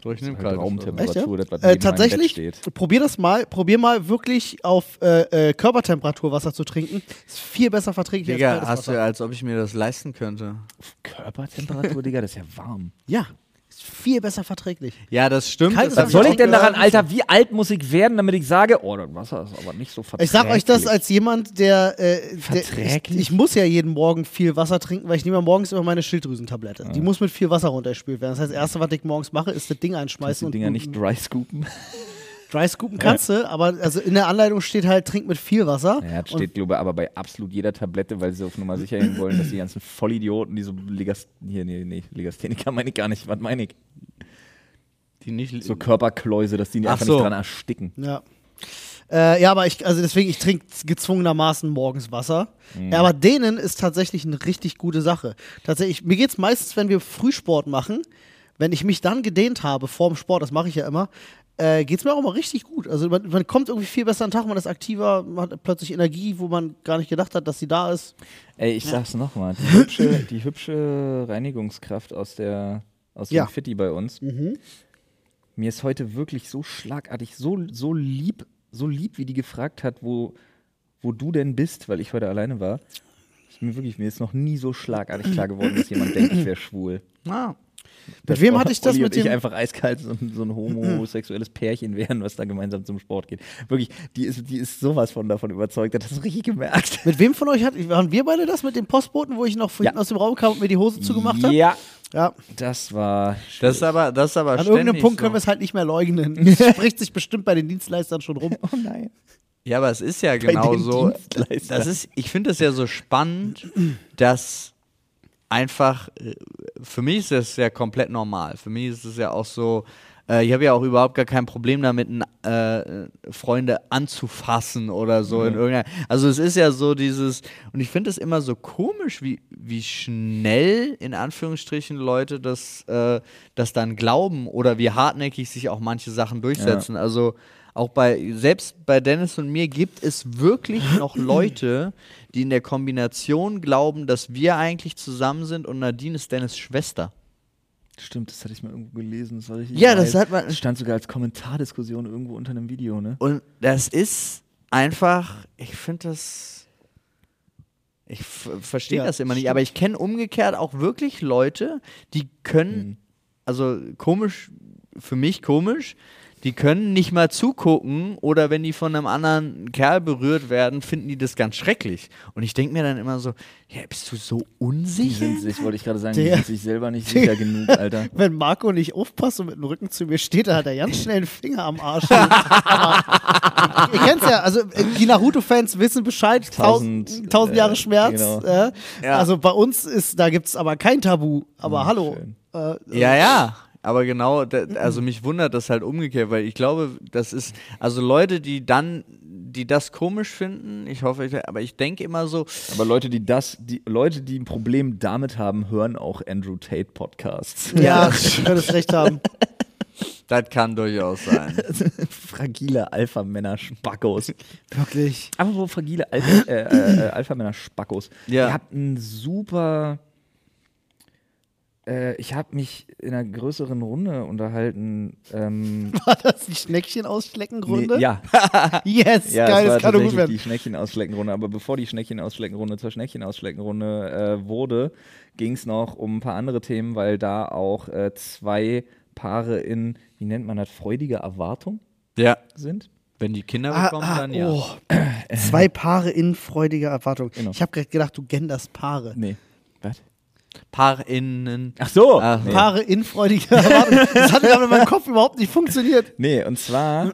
Durch den Halt Raumtemperatur, das, was Äh, neben meinem tatsächlich, Bett steht. probier das mal. Probier mal wirklich auf äh, äh, Körpertemperatur Wasser zu trinken. Ist viel besser verträglich als Digga, kaltes hast du, Wasser. als ob ich mir das leisten könnte. Körpertemperatur, Digga, das ist ja warm. Ja, ist viel besser verträglich. Ja, das stimmt. Kaltes Was soll ich denn daran, Alter? Wie alt muss ich werden, damit ich sage, oh, das Wasser ist aber nicht so verträglich? Ich sag euch das als jemand, der, äh, der ich, Verträglich? ich muss ja jeden Morgen viel Wasser trinken, weil ich nehme ja morgens immer meine Schilddrüsentablette. Die muss mit viel Wasser runtergespült werden. Das heißt, das erste, was ich morgens mache, ist das Ding einschmeißen die Dinger und nicht dry scoopen. Dry scoopen kannst du, aber also in der Anleitung steht halt, trink mit viel Wasser. Ja, das steht, glaube ich, aber bei absolut jeder Tablette, weil sie auf Nummer sicher gehen wollen, dass die ganzen Vollidioten, die so Legast hier, nee, nee, Legastheniker meine ich gar nicht, was meine ich? Die nicht So Körperkläuse, dass die Ach einfach so. nicht dran ersticken. ja. Äh, ja, aber ich, also deswegen, ich trinke gezwungenermaßen morgens Wasser. Ja, aber denen ist tatsächlich eine richtig gute Sache. Tatsächlich, mir geht es meistens, wenn wir Frühsport machen, wenn ich mich dann gedehnt habe vorm Sport, das mache ich ja immer, äh, geht es mir auch immer richtig gut. Also man, man kommt irgendwie viel besser an den Tag, man ist aktiver, man hat plötzlich Energie, wo man gar nicht gedacht hat, dass sie da ist. Ey, ich sag's nochmal, die (laughs) hübsche, die hübsche Reinigungskraft aus der aus dem Ja. Fitti bei uns. Mir ist heute wirklich so schlagartig, so, so lieb, so lieb, wie die gefragt hat, wo, wo du denn bist, weil ich heute alleine war. Ist mir wirklich, mir ist noch nie so schlagartig klar geworden, dass jemand denkt, ich wäre schwul. Ah. Mit wem hatte ich das Olli mit und ich dem? einfach eiskalt so, ein- so ein homosexuelles Pärchen wären, was da gemeinsam zum Sport geht. Wirklich, die ist, die ist sowas von davon überzeugt, hat das richtig gemerkt. Mit wem von euch hat, waren wir beide das mit dem Postboten, wo ich noch vorhin Ja. aus dem Raum kam und mir die Hose zugemacht habe? Ja, Ja. das war. Das ist aber, das ist aber An irgendeinem Punkt so. können wir es halt nicht mehr leugnen. (laughs) Es spricht sich bestimmt bei den Dienstleistern schon rum. Oh nein. Ja, aber es ist ja genau so. Das ist, ich finde es ja so spannend, dass einfach, äh, für mich ist das ja komplett normal. Für mich ist es ja auch so, äh, ich habe ja auch überhaupt gar kein Problem damit, äh, Freunde anzufassen oder so in irgendeiner. Also es ist ja so dieses, und ich finde es immer so komisch, wie, wie schnell in Anführungsstrichen Leute das, äh, das dann glauben oder wie hartnäckig sich auch manche Sachen durchsetzen. Also auch bei, selbst bei Dennis und mir gibt es wirklich (clears throat) noch Leute, die in der Kombination glauben, dass wir eigentlich zusammen sind und Nadine ist Dennis Schwester. Stimmt, das hatte ich mal irgendwo gelesen. Das Ja, das hat man- Das stand sogar als Kommentardiskussion irgendwo unter einem Video, ne? Und das ist einfach, ich finde das. Ich verstehe Ja, das immer nicht, stimmt. aber ich kenne umgekehrt auch wirklich Leute, die können, also komisch, für mich komisch, die können nicht mal zugucken oder wenn die von einem anderen Kerl berührt werden, finden die das ganz schrecklich. Und ich denke mir dann immer so, ja, bist du so Die unsicher? sind sich, wollte ich gerade sagen, die sind sich selber nicht sicher genug, (laughs) Alter. Wenn Marco nicht aufpasst und mit dem Rücken zu mir steht, dann hat er ganz schnell einen Finger am Arsch. Aber, ihr kennt's ja, also äh, die Naruto-Fans wissen Bescheid, tausend, Tausend, tausend äh, Jahre Schmerz. genau. Äh, Ja. Also bei uns ist, da gibt's aber kein Tabu. Aber hallo. schön. Äh, Ja, ja. Aber genau, da, also mich wundert das halt umgekehrt, weil ich glaube, das ist, also Leute, die dann, die das komisch finden, ich hoffe, ich, aber ich denke immer so, Aber Leute, die das, die Leute, die ein Problem damit haben, hören auch Andrew Tate Podcasts. ja, (laughs) du könntest recht haben. (laughs) das kann durchaus sein. (laughs) Fragile Alpha-Männer-Spackos. Wirklich. Aber wo fragile Alpha, äh, äh, äh, Alpha-Männer-Spackos. Ja. Ihr habt einen super. Äh, ich habe mich in einer größeren Runde unterhalten. Ähm, (laughs) War das die Schneckchen-Ausschlecken-Runde? nee, ja, (laughs) Yes, ja, geil, das kann doch gut werden. die Schneckchen-Ausschleckenrunde. Aber bevor die Schneckchen-Ausschleckenrunde zur Schneckchen-Ausschleckenrunde äh, wurde, ging es noch um ein paar andere Themen, weil da auch äh, zwei Paare in, wie nennt man das, freudiger Erwartung Ja. sind. Wenn die Kinder Ah, bekommen, ah, dann ja. oh. (clears throat) Zwei Paare in freudiger Erwartung. Genau. Ich habe gerade gedacht, du genderst Paare. Nee. Was? PaarInnen. Ach so! Ach, nee. Paare in freudiger Erwartung. Das hat gerade in meinem Kopf überhaupt nicht funktioniert. Nee, und zwar,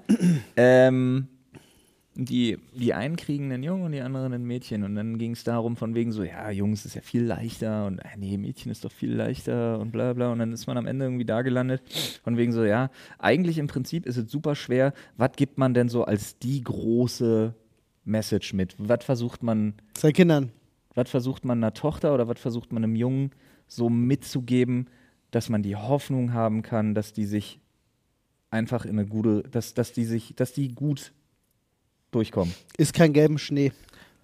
ähm, die, die einen kriegen einen Jungen und die anderen ein Mädchen. Und dann ging es darum, von wegen so, ja, Jungs ist ja viel leichter und äh, nee, Mädchen ist doch viel leichter und bla bla. Und dann ist man am Ende irgendwie da gelandet, von wegen so, ja, eigentlich im Prinzip ist es super schwer. Was gibt man denn so als die große Message mit? Was versucht man Zwei Kindern. Was versucht man einer Tochter oder was versucht man einem Jungen so mitzugeben, dass man die Hoffnung haben kann, dass die sich einfach in eine gute, dass, dass die sich, dass die gut durchkommen. Ist kein gelben Schnee.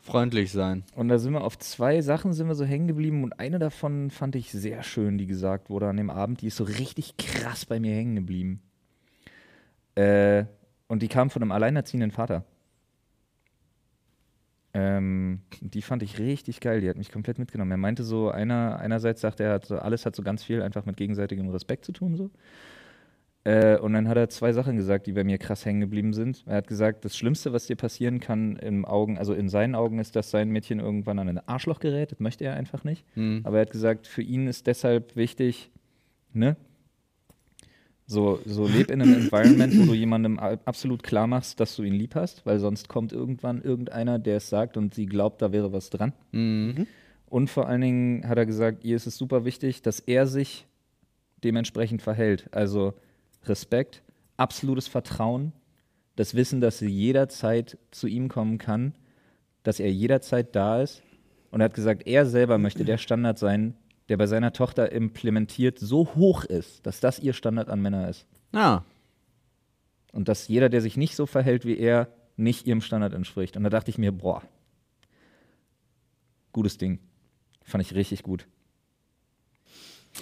Freundlich sein. Und da sind wir auf zwei Sachen sind wir so hängen geblieben und eine davon fand ich sehr schön, die gesagt wurde an dem Abend, die ist so richtig krass bei mir hängen geblieben. Äh, und die kam von einem alleinerziehenden Vater. Ähm, die fand ich richtig geil, die hat mich komplett mitgenommen. Er meinte so, einer, einerseits sagt er, hat so, alles hat so ganz viel einfach mit gegenseitigem Respekt zu tun. So. Äh, und dann hat er zwei Sachen gesagt, die bei mir krass hängen geblieben sind. Er hat gesagt, das Schlimmste, was dir passieren kann im Augen, also in seinen Augen, ist, dass sein Mädchen irgendwann an ein Arschloch gerät. Das möchte er einfach nicht. Aber er hat gesagt, für ihn ist deshalb wichtig, ne? So, so leb in einem Environment, wo du jemandem absolut klar machst, dass du ihn lieb hast, weil sonst kommt irgendwann irgendeiner, der es sagt und sie glaubt, da wäre was dran. Und vor allen Dingen hat er gesagt, ihr ist es super wichtig, dass er sich dementsprechend verhält. Also Respekt, absolutes Vertrauen, Das Wissen, dass sie jederzeit zu ihm kommen kann, dass er jederzeit da ist. Und er hat gesagt, er selber möchte der Standard sein, der bei seiner Tochter implementiert so hoch ist, dass das ihr Standard an Männer ist. Ja. Und dass jeder, der sich nicht so verhält wie er, nicht ihrem Standard entspricht. Und da dachte ich mir, boah, gutes Ding. Fand ich richtig gut.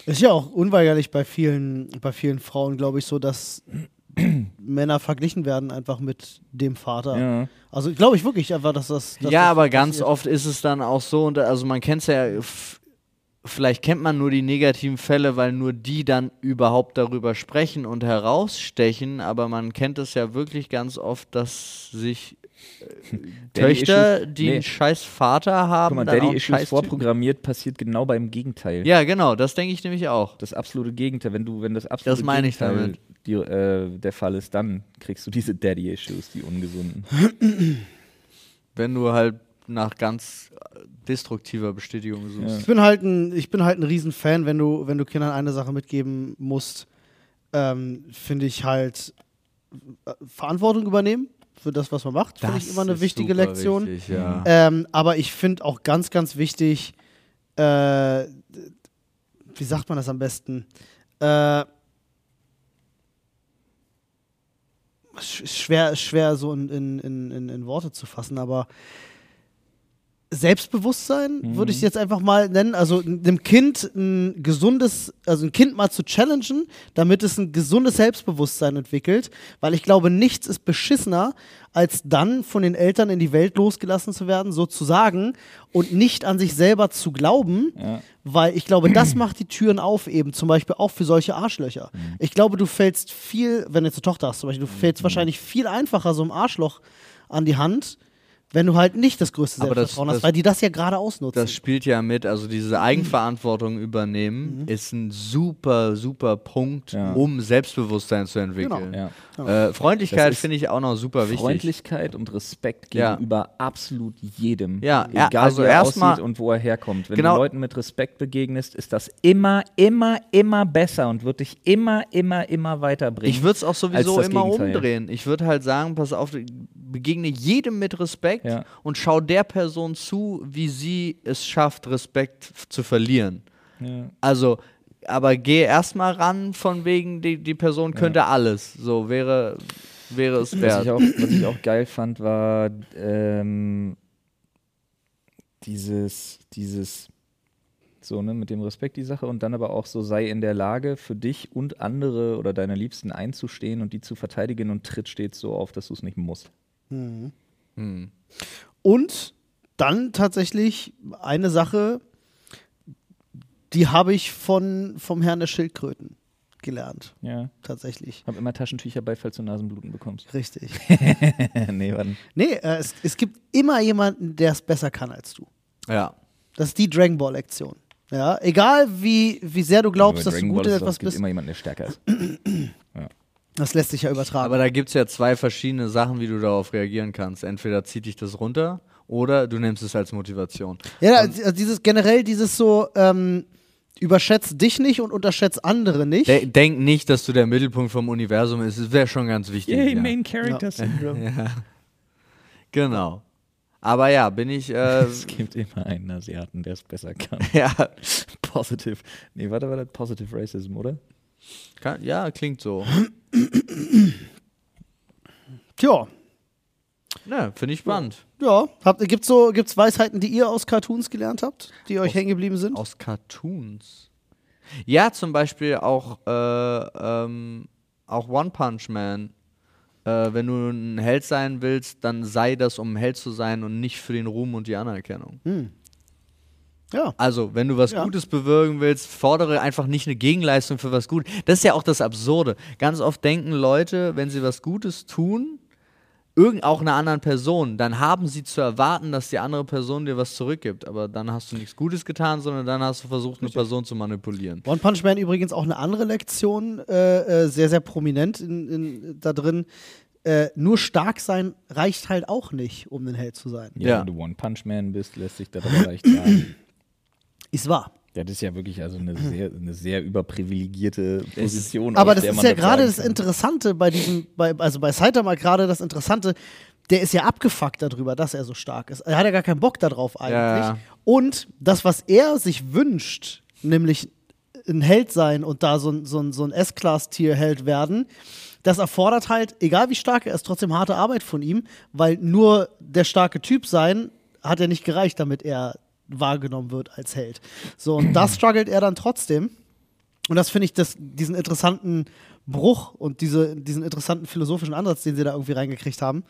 Ist ja auch unweigerlich bei vielen, bei vielen Frauen, glaube ich, so, dass (clears throat) Männer verglichen werden einfach mit dem Vater. Ja. Also glaube ich wirklich einfach, dass das. Dass ja, das aber ganz passiert. oft ist es dann auch so, und also man kennt es ja, vielleicht kennt man nur die negativen Fälle, weil nur die dann überhaupt darüber sprechen und herausstechen, aber man kennt es ja wirklich ganz oft, dass sich äh, (laughs) Daddy Töchter, Issues- die nee. einen scheiß Vater haben, Guck mal, dann auch Daddy einen Issues scheiß vorprogrammiert passiert genau beim Gegenteil. Ja, genau, das denke ich nämlich auch. Das absolute Gegenteil. Wenn du, wenn das absolute Das meine ich Gegenteil damit. Die, äh, der Fall ist, dann kriegst du diese Daddy-Issues, die ungesunden. Wenn du halt nach ganz äh, destruktiver Bestätigung suchst. Ich bin halt ein, ich bin halt ein Riesenfan, wenn du, wenn du Kindern eine Sache mitgeben musst, ähm, finde ich halt äh, Verantwortung übernehmen für das, was man macht, finde ich immer eine wichtige Lektion. Wichtig, ja. Ähm, aber ich finde auch ganz, ganz wichtig, äh, wie sagt man das am besten? Äh, sch- schwer, schwer so in, in, in, in, in Worte zu fassen, aber Selbstbewusstsein würde ich jetzt einfach mal nennen. Also einem Kind ein gesundes, also ein Kind mal zu challengen, damit es ein gesundes Selbstbewusstsein entwickelt, weil ich glaube, nichts ist beschissener, als dann von den Eltern in die Welt losgelassen zu werden, sozusagen, und nicht an sich selber zu glauben, Ja. weil ich glaube, das macht die Türen auf, eben zum Beispiel auch für solche Arschlöcher. Ich glaube, du fällst viel, wenn du jetzt eine Tochter hast, zum Beispiel, du fällst wahrscheinlich viel einfacher so einem Arschloch an die Hand, wenn du halt nicht das größte Aber das- Selbstvertrauen das- hast, weil die das ja gerade ausnutzen. Das spielt ja mit, also diese Eigenverantwortung übernehmen ist ein super, super Punkt, Ja. um Selbstbewusstsein zu entwickeln. Ja. Äh, Freundlichkeit finde ich auch noch super wichtig. Freundlichkeit und Respekt Ja. gegenüber absolut jedem. Ja, ja, egal also wie er erstmal- aussieht und wo er herkommt. Wenn Genau. du Leuten mit Respekt begegnest, ist das immer, immer, immer besser und wird dich immer, immer, immer weiterbringen. Ich würde es auch sowieso immer Gegenteil. umdrehen. Ich würde halt sagen, pass auf, begegne jedem mit Respekt Ja. und schau der Person zu, wie sie es schafft, Respekt zu verlieren. Ja. Also, aber geh erstmal ran, von wegen, die, die Person könnte alles. So wäre, wäre es Was wert. ich, auch, was ich auch geil fand, war ähm, dieses, dieses, so, ne, mit dem Respekt die Sache und dann aber auch so, sei in der Lage, für dich und andere oder deine Liebsten einzustehen und die zu verteidigen und tritt stets so auf, dass du es nicht musst. Hm. Und dann tatsächlich eine Sache, die habe ich von, vom Herrn der Schildkröten gelernt. Ja. Tatsächlich. Hab immer Taschentücher bei, falls du Nasenbluten bekommst. Richtig. (laughs) nee, warte. nee, äh, es, es gibt immer jemanden, der es besser kann als du. Ja. Das ist die Dragon Ball Lektion. Ja, egal wie, wie sehr du glaubst, dass du Dragon gut Ball in ist es etwas auch- gibt bist, immer jemanden, der stärker ist. (clears throat) das lässt sich ja übertragen. Aber da gibt es ja zwei verschiedene Sachen, wie du darauf reagieren kannst. Entweder zieht dich das runter oder du nimmst es als Motivation. Ja, also dieses generell dieses so ähm, überschätzt dich nicht und unterschätzt andere nicht. De denk nicht, dass du der Mittelpunkt vom Universum bist. Das wäre schon ganz wichtig. ja. Character Syndrome. (laughs) Ja. Genau. Aber ja, bin ich. Äh, (laughs) Es gibt immer einen Asiaten, der es besser kann. (laughs) ja, Positive. Nee, warte, warte, Positive Racism, oder? kann, ja, klingt so. Tja, Ne, finde ich spannend. ja. Habt, gibt's so, gibt's Weisheiten, die ihr aus Cartoons gelernt habt, die euch hängen geblieben sind? Aus Cartoons. Ja, zum Beispiel auch, äh, ähm, auch One Punch Man. Äh, wenn du ein Held sein willst, dann sei das, um ein Held zu sein und nicht für den Ruhm und die Anerkennung. Ja. Also, wenn du was Ja. Gutes bewirken willst, fordere einfach nicht eine Gegenleistung für was Gutes. Das ist ja auch das Absurde. Ganz oft denken Leute, wenn sie was Gutes tun, irgend auch einer anderen Person, dann haben sie zu erwarten, dass die andere Person dir was zurückgibt. Aber dann hast du nichts Gutes getan, sondern dann hast du versucht, eine Person zu manipulieren. One Punch Man übrigens auch eine andere Lektion, äh, äh, sehr, sehr prominent in, in, da drin. Äh, nur stark sein reicht halt auch nicht, um ein Held zu sein. Ja, Ja. wenn du One Punch Man bist, lässt sich das aber leicht sagen. (clears throat) Ist wahr. Ja, das ist ja wirklich also eine sehr, eine sehr überprivilegierte Position. Aber das ist ja gerade das. Interessante bei diesem, bei, also bei Saitama gerade das Interessante, der ist ja abgefuckt darüber, dass er so stark ist. Er hat ja gar keinen Bock darauf eigentlich. Ja. Und das, was er sich wünscht, nämlich ein Held sein und da so ein, so ein, so ein S-Class-Tier-Held werden, das erfordert halt, egal wie stark er ist, trotzdem harte Arbeit von ihm, weil nur der starke Typ sein hat ja nicht gereicht, damit er wahrgenommen wird als Held. So, und das (clears throat) struggelt er dann trotzdem. Und das finde ich, das, diesen interessanten Bruch und diese, diesen interessanten philosophischen Ansatz, den sie da irgendwie reingekriegt haben,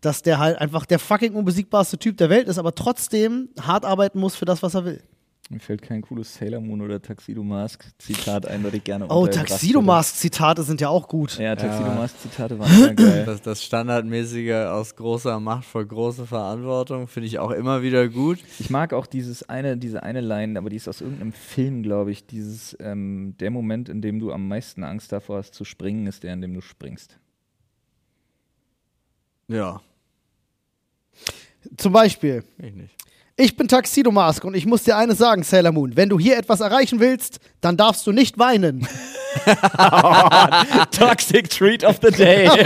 dass der halt einfach der fucking unbesiegbarste Typ der Welt ist, aber trotzdem hart arbeiten muss für das, was er will. Mir fällt kein cooles Sailor Moon oder Tuxedo Mask Zitat ein, das ich gerne Oh, Tuxedo. Mask Zitate sind ja auch gut. Ja, Tuxedo. Mask Zitate waren immer (laughs) geil. Das, das Standardmäßige aus großer Macht vor große Verantwortung finde ich auch immer wieder gut. Ich mag auch dieses eine, diese eine Line, aber die ist aus irgendeinem Film, glaube ich. Dieses, ähm, der Moment, in dem du am meisten Angst davor hast zu springen, ist der, in dem du springst. Ja, Zum Beispiel, ich nicht. Ich bin Tuxedo Mask und ich muss dir eines sagen, Sailor Moon. Wenn du hier etwas erreichen willst, dann darfst du nicht weinen. (laughs) Toxic Treat of the Day. (laughs)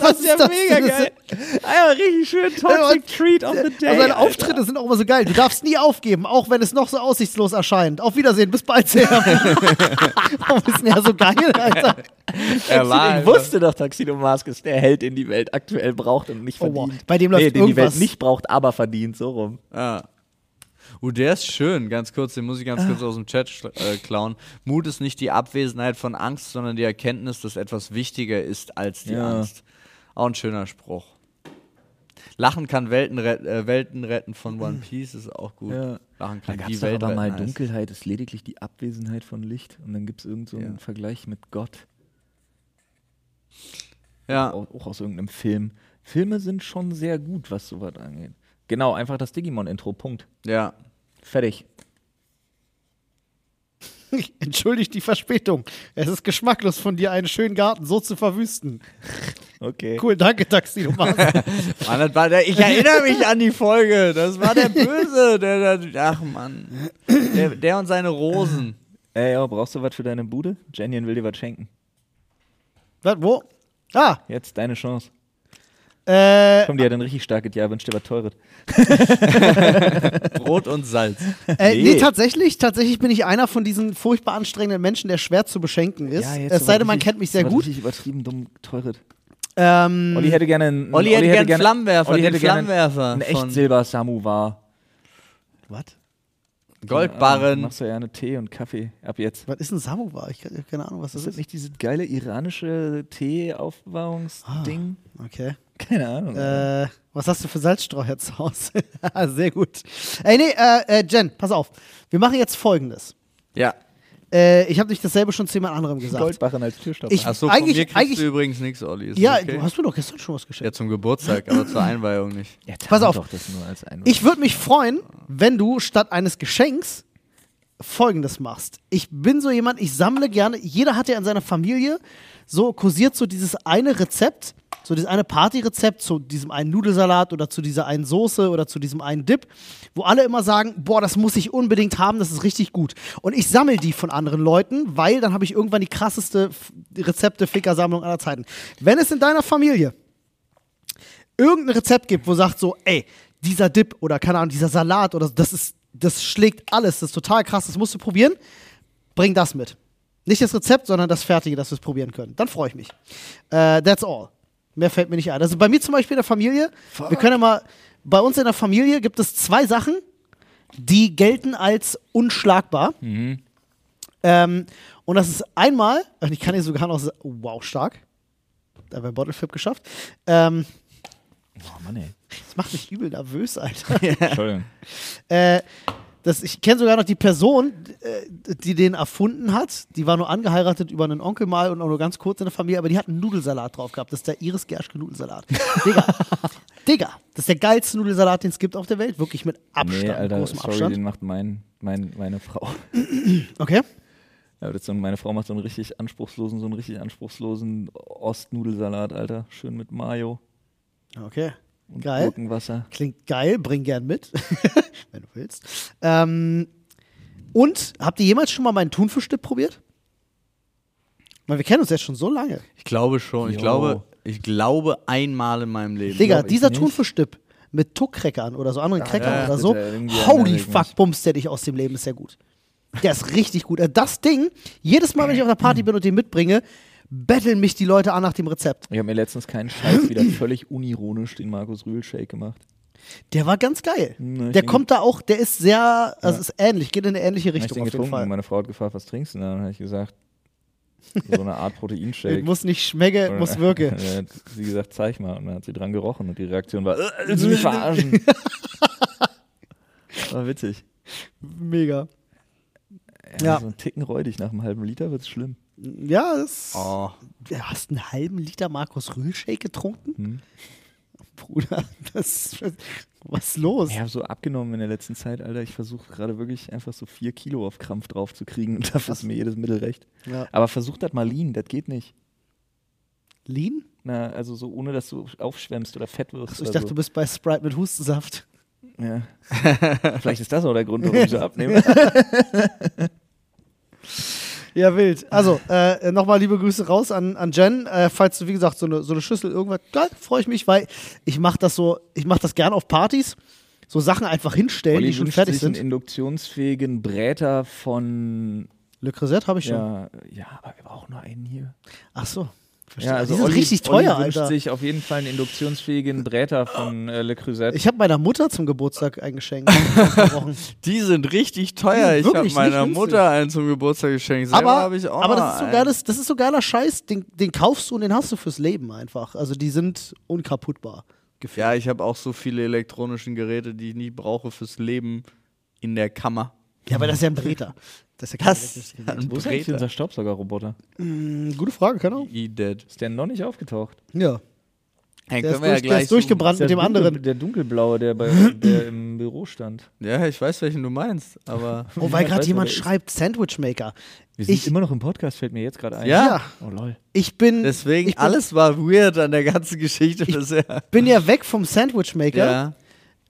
Was ist das? mega geil. Ja, richtig schön Toxic Treat of the Also seine Auftritte sind auch immer so geil. Du darfst nie aufgeben, auch wenn es noch so aussichtslos erscheint. Auf Wiedersehen, bis bald, Sailor Moon. (laughs) Warum ist denn ja so geil, Alter? Er war Ich wusste doch, Tuxedo Mask ist der Held, den die Welt aktuell braucht und nicht Oh, wow. verdient. Bei dem läuft nee, die Welt nicht braucht, aber verdient, so rum. Ja. Uh, der ist schön, ganz kurz, den muss ich ganz kurz aus dem Chat äh, klauen. Mut ist nicht die Abwesenheit von Angst, sondern die Erkenntnis, dass etwas wichtiger ist als die Ja. Angst. Auch ein schöner Spruch. Lachen kann Welten, ret äh, Welten retten von One Piece ist auch gut. Ja. Lachen Da kann gab die Welt aber mal retten. Dunkelheit ist lediglich die Abwesenheit von Licht und dann gibt es irgendeinen so einen Ja. Vergleich mit Gott, Ja, auch, auch aus irgendeinem Film. Filme sind schon sehr gut, was sowas angeht. Genau, einfach das Digimon-Intro, Punkt. ja. Fertig. (laughs) Entschuldigt die Verspätung. Es ist geschmacklos von dir, einen schönen Garten so zu verwüsten. (laughs) Okay. Cool, danke, Mask. (laughs) Mann, das war der, ich erinnere mich an die Folge. Das war der Böse. Der, der, ach Mann. Der, der und seine Rosen. Ey, ja, brauchst du was für deine Bude? Jenny will dir was schenken. Was, wo? Ah, Jetzt deine Chance. Äh, Komm, die hat ein richtig starkes Jahr, wünsch dir was Teures. (laughs) Brot und Salz. äh, nee. Nee. tatsächlich, tatsächlich bin ich einer von diesen furchtbar anstrengenden Menschen, der schwer zu beschenken ist. es sei denn, man kennt mich sehr gut. Richtig übertrieben dumm teures. Ähm, Olli hätte gerne einen, Olli hätte gern Flammenwerfer, Olli den hätte gerne Flammenwerfer Einen von- echt Silber Samovar. was? Goldbarren. Machst du ja eine Tee und Kaffee ab jetzt. Was ist ein Samovar? Ich habe keine Ahnung, was das Ist das ist. nicht dieses geile iranische Tee-Aufbewahrungsding? Okay. Keine Ahnung. Äh, was hast du für Salzstreuer (laughs) zu Hause? (laughs) Sehr gut. Ey, nee, äh, äh, Jen, pass auf. Wir machen jetzt folgendes. Ja. Äh, ich habe dich dasselbe schon zu jemand anderem gesagt. Goldbarren als Türstopper. Ich- Achso, von Eigentlich- mir kriegst eigentlich- du übrigens nichts, Olli. Ist ja, okay? du hast mir doch gestern schon was geschenkt. Ja, zum Geburtstag, aber zur Einweihung nicht. ja, pass auf. doch das nur als Einwand. Ich würde mich freuen, wenn du statt eines Geschenks folgendes machst. Ich bin so jemand, ich sammle gerne, jeder hat ja in seiner Familie so kursiert so dieses eine Rezept, so dieses eine Partyrezept zu diesem einen Nudelsalat oder zu dieser einen Soße oder zu diesem einen Dip, wo alle immer sagen, boah, das muss ich unbedingt haben, das ist richtig gut. Und ich sammle die von anderen Leuten, weil dann habe ich irgendwann die krasseste Rezepte-Ficker-Sammlung aller Zeiten. Wenn es in deiner Familie irgendein Rezept gibt, wo sagt so, ey, dieser Dip oder keine Ahnung, dieser Salat oder das ist, das schlägt alles, das ist total krass, das musst du probieren, bring das mit. Nicht das Rezept, sondern das Fertige, dass wir es probieren können. Dann freue ich mich. Äh, that's all. Mehr fällt mir nicht ein. Also bei mir zum Beispiel in der Familie, wir können ja mal, bei uns in der Familie gibt es zwei Sachen, die gelten als unschlagbar. Ähm, und das ist einmal, und ich kann hier sogar noch, sa- wow, stark. Da haben wir Bottle Flip geschafft. Ähm, oh Mann, ey. das macht mich übel nervös, Alter. (laughs) Entschuldigung. äh, das, ich kenne sogar noch die Person, äh, die den erfunden hat. Die war nur angeheiratet über einen Onkel mal und auch nur ganz kurz in der Familie, aber die hat einen Nudelsalat drauf gehabt. Das ist der Iris Gerschke Nudelsalat. (laughs) Digga, Digga, das ist der geilste Nudelsalat, den es gibt auf der Welt. Wirklich mit Abstand, Nee, Alter, großem sorry, Abstand. den macht mein, mein, meine Frau. Okay. Ja, so, meine Frau macht so einen richtig anspruchslosen, so einen richtig anspruchslosen Ostnudelsalat, Alter. Schön mit Mayo. Okay. Und Geil. Gurkenwasser. Klingt geil, bring gern mit, (laughs) wenn du willst. Ähm, und habt ihr jemals schon mal meinen Thunfischdip probiert? Weil wir kennen uns jetzt schon so lange. Ich glaube schon. Ich glaube, ich glaube einmal in meinem Leben. Digga, dieser. Thunfischdip mit Tuck-Crackern oder so anderen Crackern ja, oder so, holy fuck, bumst der dich aus dem Leben, ist sehr gut. Der ist richtig gut. Äh, Das Ding, jedes Mal, wenn ich auf einer Party bin und den mitbringe, betteln mich die Leute an nach dem Rezept. Ich habe mir letztens keinen Scheiß wieder (clears throat) völlig unironisch den Markus Rühl Shake gemacht. Der war ganz geil. Hm, ich Der kommt da auch, der ist sehr, also Ja. ist ähnlich, geht in eine ähnliche Hab ich Richtung den auf jeden Fall. und meine Frau hat gefragt, was trinkst du denn? Dann habe ich gesagt, so eine Art Proteinshake. (laughs) Muss nicht schmecke, Und- muss wirke. Dann hat (laughs) sie gesagt, zeig mal. Und dann hat sie dran gerochen und die Reaktion war, (laughs) äh, willst du mich verarschen? war witzig. Mega. Ja, Ja. So ein Ticken räudig, nach einem halben Liter wird's schlimm. Ja, das, Oh. du hast einen halben Liter Markus Rühl Shake getrunken? Hm. Bruder, das, was ist los? Ich habe so abgenommen in der letzten Zeit, Alter. Ich versuche gerade wirklich einfach so vier Kilo auf Krampf drauf zu kriegen (laughs) und dafür ist mir jedes Mittel recht. Ja. Aber versuch das mal lean, das geht nicht. Lean? Na, also so ohne, dass du aufschwemmst oder fett wirst. Achso, ich dachte, du bist bei Sprite mit Hustensaft. so. ja. (laughs) Vielleicht ist das auch der Grund, warum ich so abnehme. (laughs) Ja, wild. Also, äh, nochmal liebe Grüße raus an, an Jen. Äh, falls du, wie gesagt, so eine, so eine Schüssel irgendwas, geil, freue ich mich, weil ich mache das so, ich mache das gern auf Partys. So Sachen einfach hinstellen, Olli die schon fertig sich einen sind. induktionsfähigen Bräter von. Le Creuset habe ich schon. Ja, ja, aber wir brauchen nur einen hier. Ach so. Verstehe. Ja, also die sind Olli, richtig Olli teuer, wünscht Alter. sich auf jeden Fall einen induktionsfähigen Bräter von äh, Le Creuset. Ich habe meiner Mutter zum Geburtstag ein Geschenk. (laughs) Die sind richtig teuer. Ich habe wirklich meiner nicht günstig. Mutter einen zum Geburtstag geschenkt. Selber aber habe ich auch aber das, ist so einen. geiles, das ist so geiler Scheiß, den, den kaufst du und den hast du fürs Leben einfach. Also die sind unkaputtbar. Gefühlt. Ja, ich habe auch so viele elektronische Geräte, die ich nicht brauche fürs Leben in der Kammer. Ja, aber das ist ja ein Breter. (laughs) Das ist ja kein Das Gerät. Wo ist eigentlich unser Staubsaugerroboter? Hm, Gute Frage, keine Ahnung. E-Dead. Ist der noch nicht aufgetaucht? Ja. Hey, Der ist, wir ja durch, der gleich ist durchgebrannt mit dem dunkel- anderen. Der dunkelblaue, der, bei, (clears throat) der im Büro stand. Ja, ich weiß, welchen du meinst, aber. (laughs) Oh, weil gerade jemand schreibt Sandwich Maker. Wir sind Ich- immer noch im Podcast, fällt mir jetzt gerade ein. Ja. Oh lol. Ich bin, Deswegen, ich bin, alles war weird an der ganzen Geschichte bisher. bin ja weg vom Sandwich Maker, Ja.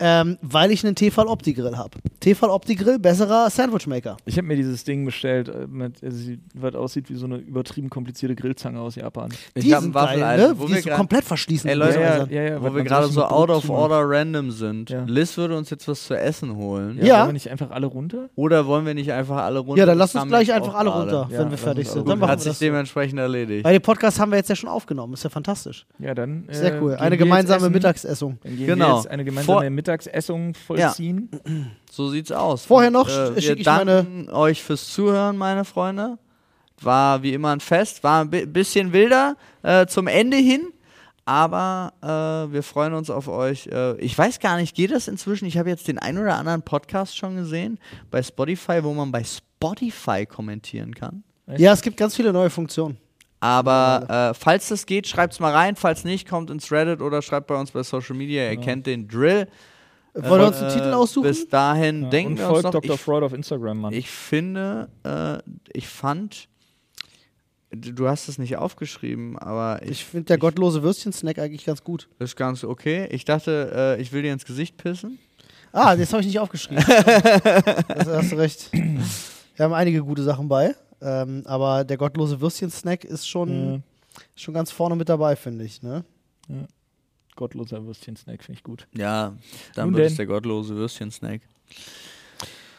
Ähm, weil ich einen Tefal Opti Grill habe. Tefal Opti Grill, besserer Sandwich Maker. Ich habe mir dieses Ding bestellt, äh, mit, also, sie- was aussieht wie so eine übertrieben komplizierte Grillzange aus Japan. Ich Die habe sind einen geil, Waffeleisen, ne? wo Die wir so komplett verschließen. Ey, Leute, Gläsern. ja, ja, wo wir gerade so out of order random sind. Ja. Liz würde uns jetzt was zu essen holen. Ja, Ja. Wollen wir nicht einfach alle runter? Oder wollen wir nicht einfach alle runter? Ja, dann lass uns gleich einfach alle runter, Ja, wenn wir fertig sind. Dann Hat wir sich dementsprechend erledigt. Weil den Podcast haben wir jetzt ja schon aufgenommen. Ist ja fantastisch. Ja, dann. äh, Sehr cool. gehen Eine gemeinsame. Mittagsessung. Genau. eine gemeinsame Vor- Mittagsessung vollziehen. So sieht's aus. Vorher noch äh, wir ich meine- danken euch fürs Zuhören, meine Freunde. War wie immer ein Fest, war ein bi- bisschen wilder äh, zum Ende hin, aber äh, wir freuen uns auf euch. Äh, ich weiß gar nicht, geht das inzwischen? Ich habe jetzt den ein oder anderen Podcast schon gesehen bei Spotify, wo man bei Spotify kommentieren kann. Ja, es gibt ganz viele neue Funktionen. Aber äh, falls das geht, schreibt's mal rein. Falls nicht, kommt ins Reddit oder schreibt bei uns bei Social Media. Ihr kennt den Drill. Wollen wir uns einen Äh, Titel aussuchen? Bis dahin Ja, denken und wir uns folgt noch. Dr. Ich, Freud auf Instagram, Mann. ich finde, äh, ich fand, du hast es nicht aufgeschrieben, aber ich, Ich finde der gottlose Würstchen-Snack eigentlich ganz gut. ist ganz okay. Ich dachte, äh, ich will dir ins Gesicht pissen. Ah, das habe ich nicht aufgeschrieben. (laughs) das hast du recht. Wir haben einige gute Sachen bei. Ähm, aber der gottlose Würstchen-Snack ist schon, Ja. schon ganz vorne mit dabei, finde ich. Ne? Gottloser Würstchen-Snack finde ich gut. Ja, dann Nun wird es denn. der gottlose Würstchen-Snack.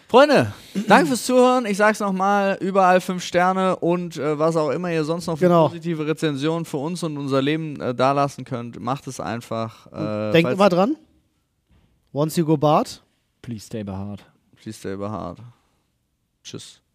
Freunde, danke fürs Zuhören. Ich sag's nochmal, überall fünf Sterne und äh, was auch immer ihr sonst noch für Genau. positive Rezensionen für uns und unser Leben äh, dalassen könnt, macht es einfach. Äh, Denkt immer dran. Once you go bad. Please stay behaart. Please stay behaart. Tschüss.